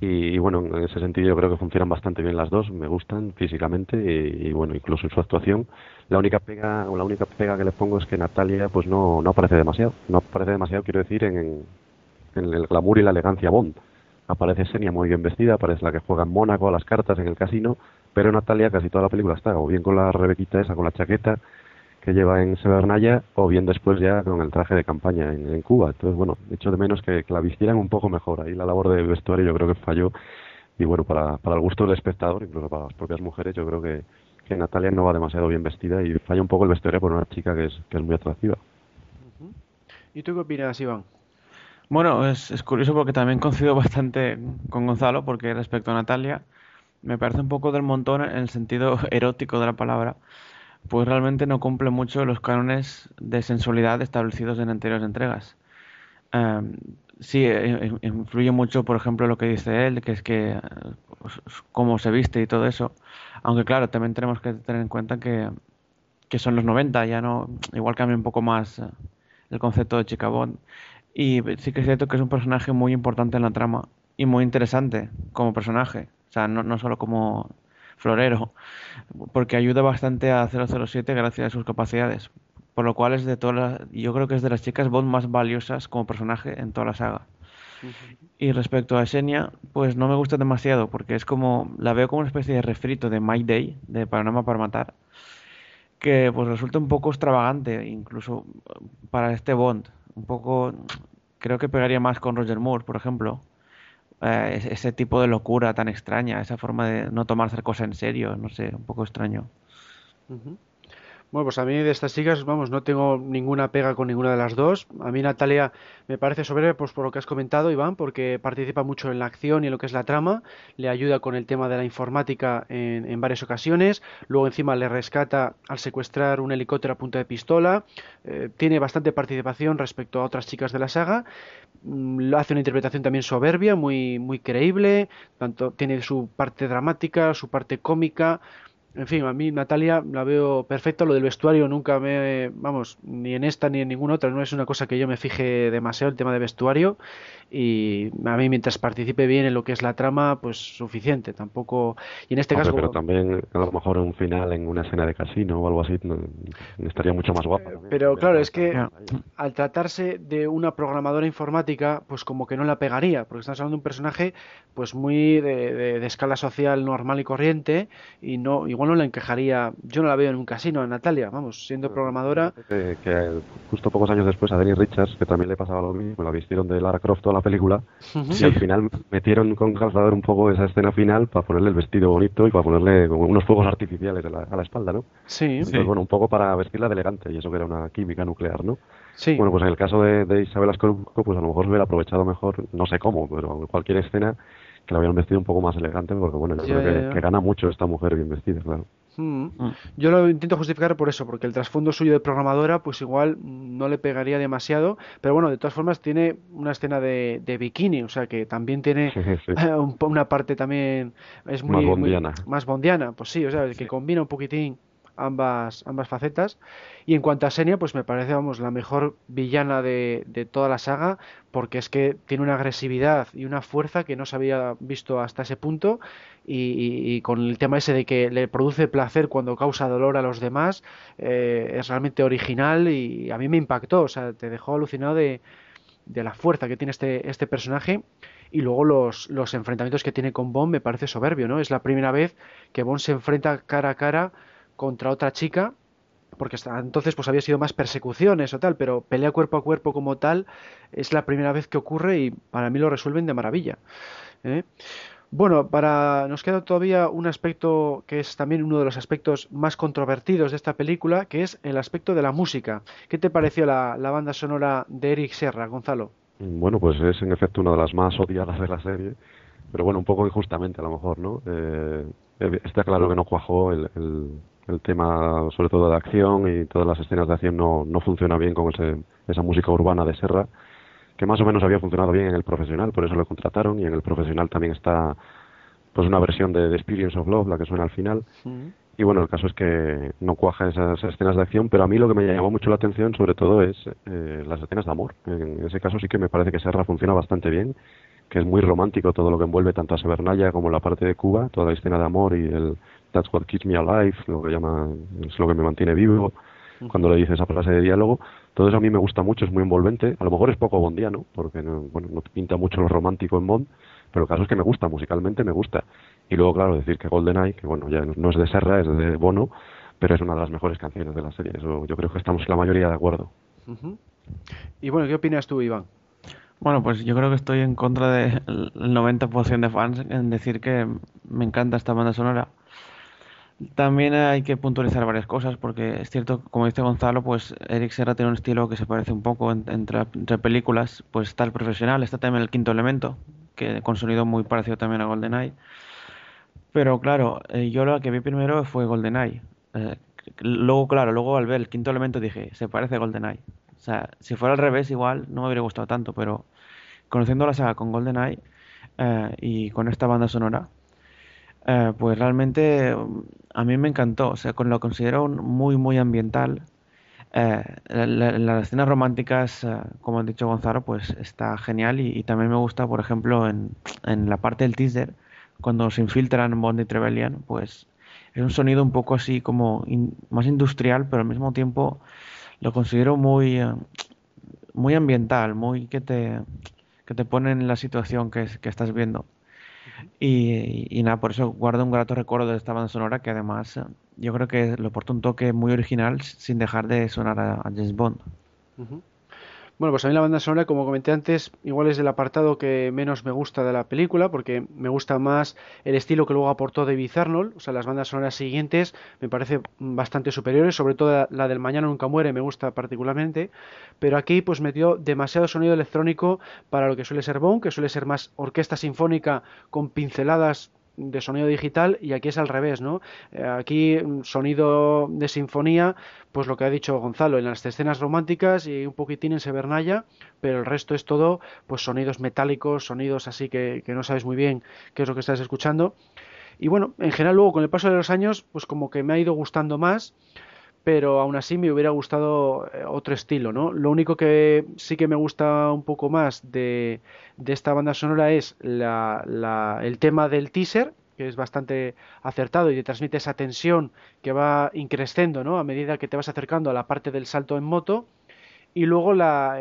S4: Y, bueno, en ese sentido yo creo que funcionan bastante bien las dos, me gustan físicamente y, bueno, incluso en su actuación. La única pega o la única pega que les pongo es que Natalia pues no, no aparece demasiado, no aparece demasiado quiero decir en, en el glamour y la elegancia Bond. Aparece Senia muy bien vestida, aparece la que juega en Mónaco a las cartas en el casino, pero Natalia casi toda la película está o bien con la rebequita esa, con la chaqueta, que lleva en Severnaya o bien después ya con el traje de campaña en, Cuba. Entonces, bueno, hecho de menos que, la vistieran un poco mejor. Ahí la labor de vestuario yo creo que falló. Y bueno, para, para el gusto del espectador, incluso para las propias mujeres, yo creo que, que Natalia no va demasiado bien vestida y falla un poco el vestuario por una chica que es, que es muy atractiva.
S1: ¿Y tú qué opinas, Iván?
S2: Bueno, es, es curioso porque también coincido bastante con Gonzalo, porque respecto a Natalia, me parece un poco del montón en el sentido erótico de la palabra pues realmente no cumple mucho los cánones de sensualidad establecidos en anteriores entregas. em, sí, eh, eh, influye mucho, por ejemplo, lo que dice él, que es que pues, cómo se viste y todo eso. Aunque claro, también tenemos que tener en cuenta que, que son los 90, ya no, igual cambia un poco más el concepto de Chica Y sí que es cierto que es un personaje muy importante en la trama y muy interesante como personaje. O sea, no solo como florero, porque ayuda bastante a 007 gracias a sus capacidades. Por lo cual es de todas yo creo que es de las chicas Bond más valiosas como personaje en toda la saga. Y respecto a Xenia, pues no me gusta demasiado porque es como, la veo como una especie de refrito de My Day, de Panorama para Matar, que pues resulta un poco extravagante, incluso para este Bond. Un poco, creo que pegaría más con Roger Moore, por ejemplo. Eh, ese tipo de locura tan extraña, esa forma de no tomarse cosas en serio, no sé, un poco extraño.
S1: Bueno, pues a mí de estas chicas, vamos, no tengo ninguna pega con ninguna de las dos. A mí Natalia me parece soberbia, pues por lo que has comentado, Iván, porque participa mucho en la acción y en lo que es la trama, le ayuda con el tema de la informática en, varias ocasiones, luego encima le rescata al secuestrar un helicóptero a punta de pistola, eh, tiene bastante participación respecto a otras chicas de la saga, mm, hace una interpretación también soberbia, muy, muy creíble, tanto tiene su parte dramática, su parte cómica, en fin, a mí Natalia la veo perfecta. Lo del vestuario nunca me. Vamos, ni en esta ni en ninguna otra. No es una cosa que yo me fije demasiado el tema de vestuario y a mí mientras participe bien en lo que es la trama, pues suficiente, tampoco... Y en este caso...
S4: Pero también a lo mejor un final en una escena de casino o algo así estaría mucho más guapo.
S1: Pero claro, es que al tratarse de una programadora informática, pues como que no la pegaría, porque estamos hablando de un personaje pues muy de, escala social normal y corriente y no igual no la encajaría, yo no la veo en un casino, en Natalia, vamos, siendo programadora...
S4: Que, justo pocos años después a Denny Richards, que también le pasaba lo mismo, la vistieron de Lara Croft toda la película y al final metieron con calzador un poco esa escena final para ponerle el vestido bonito y para ponerle unos fuegos artificiales a la, a la espalda, ¿no?
S1: Sí.
S4: bueno, un poco para vestirla de elegante y eso que era una química nuclear, ¿no?
S1: Sí.
S4: Bueno, pues en el caso de, de Isabel Ascolco, pues a lo mejor se hubiera aprovechado mejor, no sé cómo, pero cualquier escena que la hubieran vestido un poco más elegante, porque bueno, yo creo que, gana mucho esta mujer bien vestida, claro.
S1: Mm. Mm. Yo lo intento justificar por eso, porque el trasfondo suyo de programadora, pues igual no le pegaría demasiado, pero bueno, de todas formas tiene una escena de, bikini, o sea que también tiene una parte también es muy
S4: más bondiana.
S1: más bondiana, pues sí, o sea, que combina un poquitín ambas, ambas facetas. Y en cuanto a Senia, pues me parece, vamos, la mejor villana de, de, toda la saga, porque es que tiene una agresividad y una fuerza que no se había visto hasta ese punto. Y, con el tema ese de que le produce placer cuando causa dolor a los demás, eh, es realmente original y a mí me impactó, o sea, te dejó alucinado de, de la fuerza que tiene este, este personaje y luego los, los enfrentamientos que tiene con Bond me parece soberbio, ¿no? Es la primera vez que Bond se enfrenta cara a cara contra otra chica, porque hasta entonces pues había sido más persecuciones o tal, pero pelea cuerpo a cuerpo como tal es la primera vez que ocurre y para mí lo resuelven de maravilla. ¿eh? Bueno, para nos queda todavía un aspecto que es también uno de los aspectos más controvertidos de esta película, que es el aspecto de la música. ¿Qué te pareció la, banda sonora de Eric Serra, Gonzalo?
S4: Bueno, pues es en efecto una de las más odiadas de la serie, pero bueno, un poco injustamente a lo mejor, ¿no? Eh, está claro que no cuajó el tema sobre todo de acción y todas las escenas de acción no, no funciona bien con ese, esa música urbana de Serra, que más o menos había funcionado bien en el profesional, por eso lo contrataron, y en el profesional también está pues una versión de The Experience of Love, la que suena al final. Y bueno, el caso es que no cuaja esas escenas de acción, pero a mí lo que me llamó mucho la atención sobre todo es eh, las escenas de amor. En ese caso sí que me parece que Serra funciona bastante bien, que es muy romántico todo lo que envuelve tanto a Severnaya como la parte de Cuba, toda la escena de amor y el That's what keeps me alive, lo que llama, es lo que me mantiene vivo, cuando le dice esa frase de diálogo. Todo eso a mí me gusta mucho, es muy envolvente. A lo mejor es poco bondiano, porque no, bueno, no pinta mucho lo romántico en Bond, pero el caso es que me gusta, musicalmente me gusta. Y luego, claro, decir que GoldenEye, que bueno, ya no es de Serra, es de Bono, pero es una de las mejores canciones de la serie. Eso yo creo que estamos la mayoría de acuerdo.
S1: Y bueno, ¿qué opinas tú, Iván?
S2: Bueno, pues yo creo que estoy en contra del 90% de fans en decir que me encanta esta banda sonora. También hay que puntualizar varias cosas, porque es cierto, como dice Gonzalo, pues Eric Serra tiene un estilo que se parece un poco entre, películas, pues está el profesional, está también el quinto elemento, que con sonido muy parecido también a GoldenEye. Pero claro, eh, yo lo que vi primero fue GoldenEye. Eh, luego, claro, luego al ver el quinto elemento dije, se parece a GoldenEye. O sea, si fuera al revés, igual no me habría gustado tanto, pero conociendo la saga con GoldenEye eh, y con esta banda sonora, eh, pues realmente a mí me encantó. O sea, lo considero muy, muy ambiental. Eh, las escenas románticas, eh, como ha dicho Gonzalo, pues está genial y, también me gusta, por ejemplo, en, la parte del teaser, cuando se infiltran Bond y Trevelyan, pues es un sonido un poco así como más industrial, pero al mismo tiempo lo considero muy, muy ambiental, muy que te, que te pone en la situación que estás viendo. Y, nada, por eso guardo un grato recuerdo de esta banda sonora que además eh, yo creo que le aporta un toque muy original sin dejar de sonar a, James Bond.
S1: Bueno, pues a mí la banda sonora, como comenté antes, igual es el apartado que menos me gusta de la película, porque me gusta más el estilo que luego aportó David Arnold. O sea, las bandas sonoras siguientes me parecen bastante superiores, sobre todo la del Mañana Nunca Muere me gusta particularmente. Pero aquí, pues metió demasiado sonido electrónico para lo que suele ser Bond, que suele ser más orquesta sinfónica con pinceladas de sonido digital y aquí es al revés, ¿no? Eh, aquí mm, sonido de sinfonía, pues lo que ha dicho Gonzalo, en las escenas románticas y un poquitín en Severnaya, pero el resto es todo, pues sonidos metálicos, sonidos así que, que no sabes muy bien qué es lo que estás escuchando. Y bueno, en general luego con el paso de los años, pues como que me ha ido gustando más pero aún así me hubiera gustado eh, otro estilo, ¿no? Lo único que sí que me gusta un poco más de, esta banda sonora es el tema del teaser, que es bastante acertado y te transmite esa tensión que va increciendo, ¿no? A medida que te vas acercando a la parte del salto en moto. Y luego la,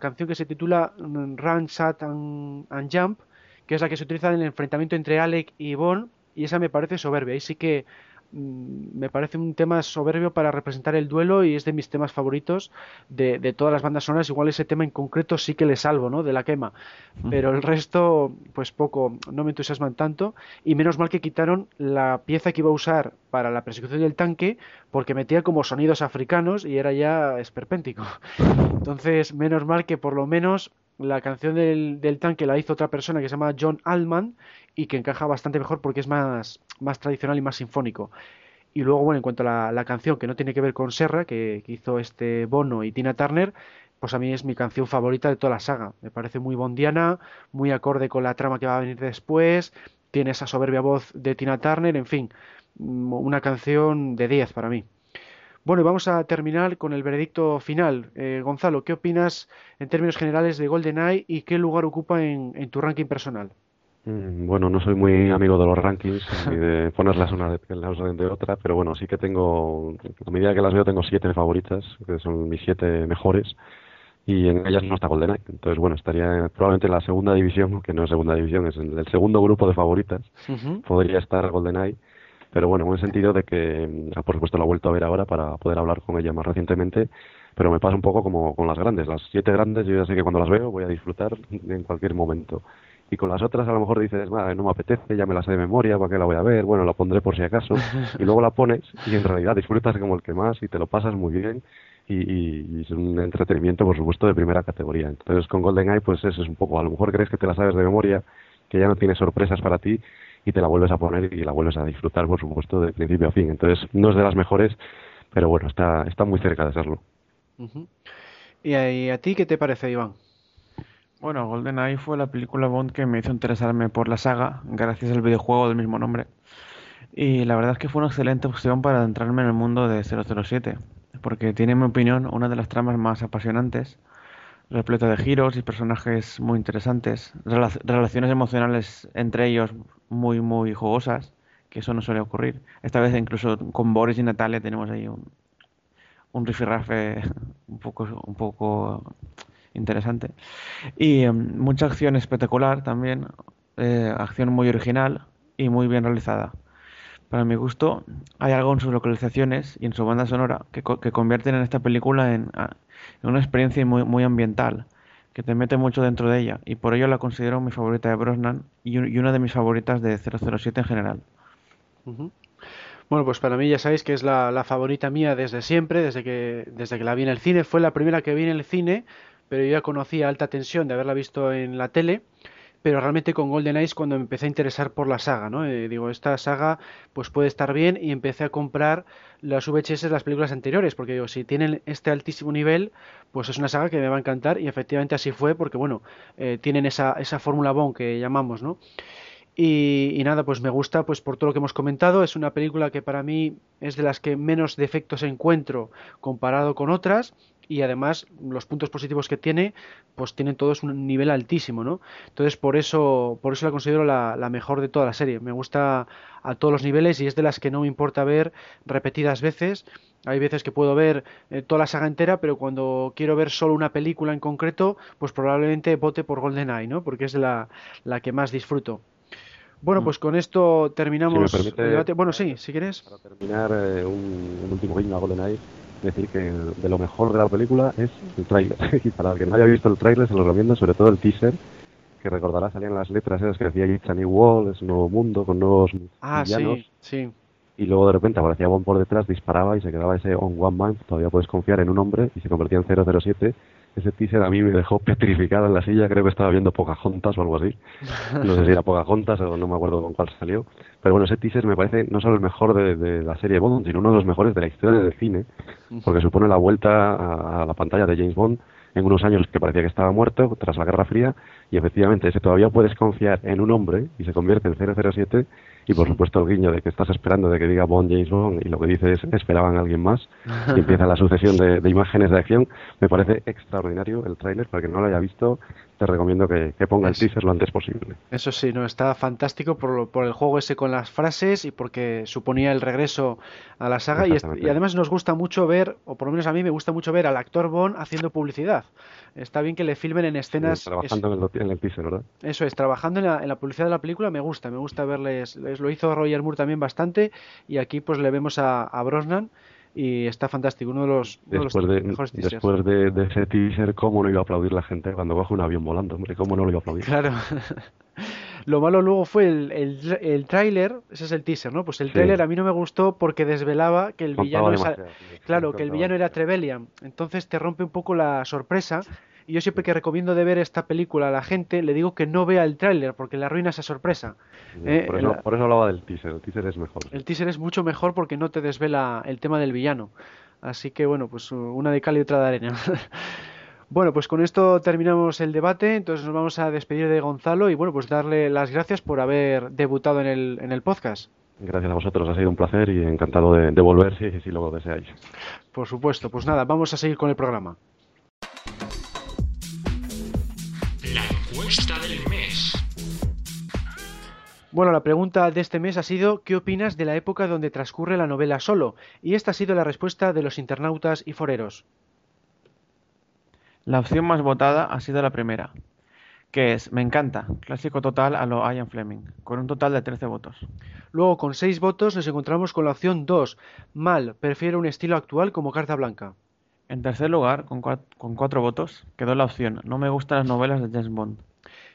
S1: canción que se titula Run, Sat and, Jump, que es la que se utiliza en el enfrentamiento entre Alec y Bond, y esa me parece soberbia. Ahí sí que Mm, me parece un tema soberbio para representar el duelo y es de mis temas favoritos de, todas las bandas sonoras. Igual ese tema en concreto sí que le salvo, ¿no? De la quema. Pero el resto, pues poco, no me entusiasman tanto. Y menos mal que quitaron la pieza que iba a usar para la persecución del tanque porque metía como sonidos africanos y era ya esperpéntico. Entonces, menos mal que por lo menos la canción del, tanque la hizo otra persona que se llama John Allman y que encaja bastante mejor porque es más, más tradicional y más sinfónico. Y luego, bueno, en cuanto a la, canción que no tiene que ver con Serra, que, hizo este Bono y Tina Turner, pues a mí es mi canción favorita de toda la saga. Me parece muy bondiana, muy acorde con la trama que va a venir después, tiene esa soberbia voz de Tina Turner, en fin, mm, una canción de 10 para mí. Bueno, y vamos a terminar con el veredicto final. Eh, Gonzalo, ¿qué opinas en términos generales de GoldenEye y qué lugar ocupa en tu ranking personal?
S4: Mm, bueno, no soy muy amigo de los rankings ni de ponerlas una de, de otra, pero bueno, sí que tengo, a medida que las veo, tengo siete favoritas, que son mis siete mejores, y en ellas no está GoldenEye. Entonces, bueno, estaría probablemente en la segunda división, que no es segunda división, es en el segundo grupo de favoritas, podría estar GoldenEye. Pero bueno, en el sentido de que, ah, por supuesto, la he vuelto a ver ahora para poder hablar con ella más recientemente, pero me pasa un poco como con las grandes. Las siete grandes, yo ya sé que cuando las veo voy a disfrutar en cualquier momento y con las otras a lo mejor dices, no me apetece, ya me las sé de memoria, ¿para qué la voy a ver? Bueno, la pondré por si acaso, y luego la pones y en realidad disfrutas como el que más y te lo pasas muy bien y, es un entretenimiento, por supuesto, de primera categoría. Entonces con GoldenEye, pues eso es un poco, a lo mejor crees que te la sabes de memoria, que ya no tiene sorpresas para ti y te la vuelves a poner y la vuelves a disfrutar, por supuesto, de principio a fin. Entonces no es de las mejores, pero bueno, está, está muy cerca de serlo.
S1: ¿Y a ti qué te parece, Iván?
S2: Bueno, GoldenEye fue la película Bond que me hizo interesarme por la saga, gracias al videojuego del mismo nombre. Y la verdad es que fue una excelente opción para adentrarme en el mundo de 007, porque tiene, en mi opinión, una de las tramas más apasionantes, repleta de giros y personajes muy interesantes, relaciones emocionales entre ellos muy, muy jugosas, que eso no suele ocurrir. Esta vez incluso con Boris y Natalia tenemos ahí un, un rifirrafe un poco, un poco interesante. Y em, mucha acción espectacular también, eh, acción muy original y muy bien realizada. Para mi gusto, hay algo en sus localizaciones y en su banda sonora que, que convierten en esta película en, una experiencia muy, muy ambiental, que te mete mucho dentro de ella, y por ello la considero mi favorita de Brosnan y, una de mis favoritas de 007 en general.
S1: Bueno, pues para mí ya sabéis que es la, favorita mía desde siempre, desde que, desde que la vi en el cine. Fue la primera que vi en el cine pero yo ya conocía Alta Tensión de haberla visto en la tele, pero realmente con Golden Eyes cuando me empecé a interesar por la saga, ¿no? Eh, digo, esta saga pues puede estar bien y empecé a comprar las VHS de las películas anteriores, porque digo, si tienen este altísimo nivel, pues es una saga que me va a encantar y efectivamente así fue, porque bueno, eh, tienen esa, esa fórmula Bond que llamamos, ¿no? Y, nada, pues me gusta pues por todo lo que hemos comentado. Es una película que para mí es de las que menos defectos encuentro comparado con otras y además los puntos positivos que tiene pues tienen todos un nivel altísimo, ¿no? Entonces por eso por eso la considero la, mejor de toda la serie. Me gusta a todos los niveles y es de las que no me importa ver repetidas veces. Hay veces que puedo ver eh, toda la saga entera, pero cuando quiero ver solo una película en concreto, pues probablemente vote por GoldenEye, ¿no? Porque es la, la que más disfruto. Bueno, mm. pues con esto terminamos
S4: el debate.
S1: Bueno, sí, si quieres.
S4: Para terminar, eh, un, último guiño a GoldenEye, decir que de lo mejor de la película es el tráiler. y para el que no haya visto el tráiler, se lo recomiendo, sobre todo el teaser, que recordará salían las letras esas que decía It's a New World, es un nuevo mundo, con nuevos
S1: ah, sí, sí.
S4: Y luego de repente aparecía Bond por detrás, disparaba y se quedaba ese On One Man, todavía puedes confiar en un hombre, y se convertía en 007 ese teaser a mí me dejó petrificada en la silla, creo que estaba viendo Pocahontas o algo así. No sé si era Pocahontas o no me acuerdo con cuál salió. Pero bueno, ese teaser me parece no solo el mejor de, la serie Bond, sino uno de los mejores de la historia del cine, porque supone la vuelta a, a la pantalla de James Bond en unos años que parecía que estaba muerto tras la Guerra Fría y efectivamente ese todavía puedes confiar en un hombre y se convierte en 007 y por supuesto el guiño de que estás esperando de que diga Bond, James Bond y lo que dice es esperaban a alguien más y empieza la sucesión de, imágenes de acción me parece extraordinario el tráiler para que no lo haya visto te recomiendo que, ponga el teaser lo antes posible
S1: eso sí no está fantástico por, por el juego ese con las frases y porque suponía el regreso a la saga y, y además nos gusta mucho ver o por lo menos a mí me gusta mucho ver al actor Bond haciendo publicidad está bien que le filmen en escenas.
S4: trabajando en, el, teaser, ¿verdad?
S1: Eso es, trabajando en la, en la, publicidad de la película me gusta, me gusta verles. Lo hizo Roger Moore también bastante y aquí pues le vemos a, Brosnan y está fantástico, uno de los,
S4: después
S1: de,
S4: mejores Después de, ese teaser, ¿cómo no iba a aplaudir la gente cuando baja un avión volando? Hombre, ¿cómo no lo iba a aplaudir?
S1: Claro. Lo malo luego fue el, el, el tráiler, ese es el teaser, ¿no? Pues el tráiler a mí no me gustó porque desvelaba que el villano claro, que el villano era Trevelyan. Entonces te rompe un poco la sorpresa yo siempre que recomiendo de ver esta película a la gente, le digo que no vea el tráiler, porque le arruina esa sorpresa.
S4: Eh, por, eso, por, eso, hablaba del teaser, el teaser es mejor.
S1: El teaser es mucho mejor porque no te desvela el tema del villano. Así que bueno, pues una de cal y otra de arena. bueno, pues con esto terminamos el debate, entonces nos vamos a despedir de Gonzalo y bueno, pues darle las gracias por haber debutado en el, en el podcast.
S4: Gracias a vosotros, ha sido un placer y encantado de, de volver si, si lo deseáis.
S1: Por supuesto, pues nada, vamos a seguir con el programa. Del mes. Bueno, la pregunta de este mes ha sido ¿qué opinas de la época donde transcurre la novela solo? Y esta ha sido la respuesta de los internautas y foreros.
S2: La opción más votada ha sido la primera, que es Me encanta, clásico total a lo Ian Fleming, con un total de 13 votos.
S1: Luego, con 6 votos, nos encontramos con la opción 2, Mal, prefiero un estilo actual como carta blanca.
S2: En tercer lugar, con 4 votos, quedó la opción No me gustan las novelas de James Bond.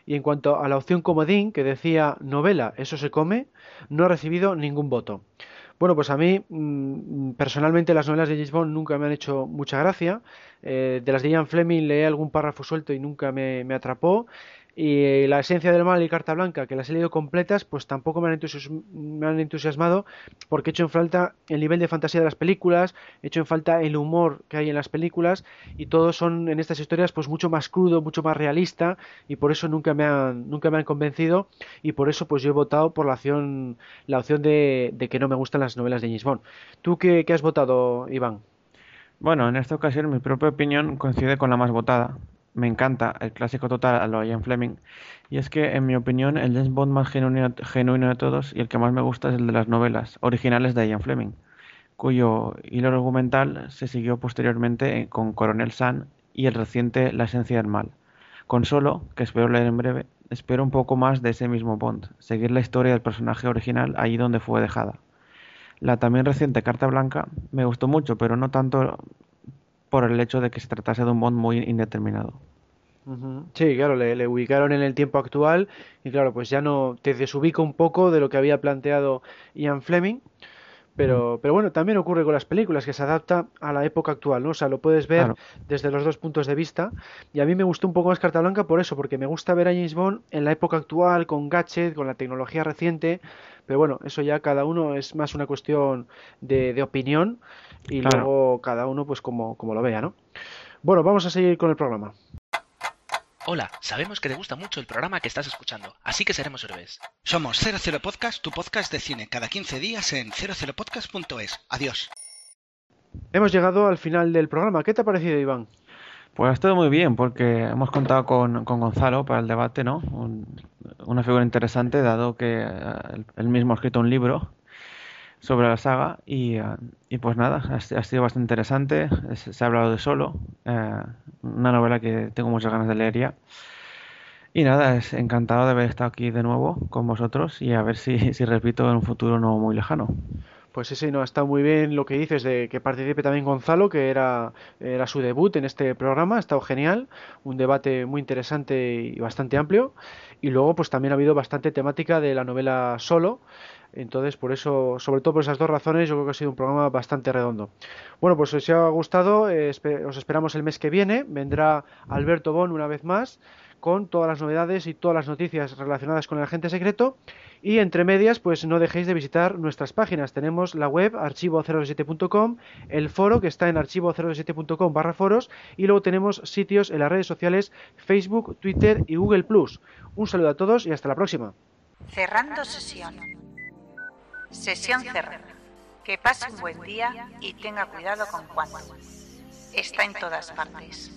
S1: Y en cuanto a la opción comodín, que decía novela, eso se come, no ha recibido ningún voto. Bueno, pues a mí mm, personalmente las novelas de James Bond nunca me han hecho mucha gracia. Eh, de las de Ian Fleming leí algún párrafo suelto y nunca me, me atrapó. Y la esencia del mal y carta blanca, que las he leído completas, pues tampoco me han, entusiasmado porque he hecho en falta el nivel de fantasía de las películas, he hecho en falta el humor que hay en las películas y todos son en estas historias pues mucho más crudo, mucho más realista y por eso nunca me han, nunca me han convencido y por eso pues yo he votado por la opción, la opción de, que no me gustan las novelas de James Bond. ¿Tú qué, qué has votado, Iván?
S2: Bueno, en esta ocasión mi propia opinión coincide con la más votada me encanta el clásico total a lo Ian Fleming. Y es que, en mi opinión, el James Bond más genuino, de todos y el que más me gusta es el de las novelas originales de Ian Fleming, cuyo hilo argumental se siguió posteriormente con Coronel Sun y el reciente La esencia del mal. Con solo, que espero leer en breve, espero un poco más de ese mismo Bond, seguir la historia del personaje original allí donde fue dejada. La también reciente Carta Blanca me gustó mucho, pero no tanto por el hecho de que se tratase de un Bond muy indeterminado.
S1: Sí, claro, le, ubicaron en el tiempo actual y claro, pues ya no te desubica un poco de lo que había planteado Ian Fleming. Pero, pero bueno, también ocurre con las películas, que se adapta a la época actual, ¿no? O sea, lo puedes ver desde los dos puntos de vista. Y a mí me gustó un poco más Carta Blanca por eso, porque me gusta ver a James Bond en la época actual, con gadget, con la tecnología reciente. Pero bueno, eso ya cada uno es más una cuestión de, de opinión y luego cada uno pues como, como lo vea, ¿no? Bueno, vamos a seguir con el programa.
S5: Hola, sabemos que te gusta mucho el programa que estás escuchando, así que seremos héroes.
S6: Somos 00 Podcast, tu podcast de cine, cada 15 días en 00podcast.es. Adiós.
S1: Hemos llegado al final del programa. ¿Qué te ha parecido, Iván?
S2: Pues ha estado muy bien, porque hemos contado con, Gonzalo para el debate, ¿no? una figura interesante, dado que eh, él mismo ha escrito un libro sobre la saga y, eh, y pues nada, ha, sido bastante interesante. Se, ha hablado de solo, eh, una novela que tengo muchas ganas de leer ya. Y nada, es encantado de haber estado aquí de nuevo con vosotros y a ver si, si repito en un futuro no muy lejano.
S1: Pues sí, sí, no, está muy bien lo que dices de que participe también Gonzalo, que era, era su debut en este programa, ha estado genial, un debate muy interesante y bastante amplio. Y luego, pues también ha habido bastante temática de la novela solo, entonces, por eso, sobre todo por esas dos razones, yo creo que ha sido un programa bastante redondo. Bueno, pues si os ha gustado, eh, os esperamos el mes que viene. Vendrá Alberto Bon una vez más con todas las novedades y todas las noticias relacionadas con el agente secreto. Y entre medias, pues no dejéis de visitar nuestras páginas. Tenemos la web archivo027.com, el foro que está en archivo027.com barra foros y luego tenemos sitios en las redes sociales Facebook, Twitter y Google. Un saludo a todos y hasta la próxima.
S3: Cerrando sesión. Sesión cerrada. Que pase un buen día y tenga cuidado con Juan. Está en todas partes.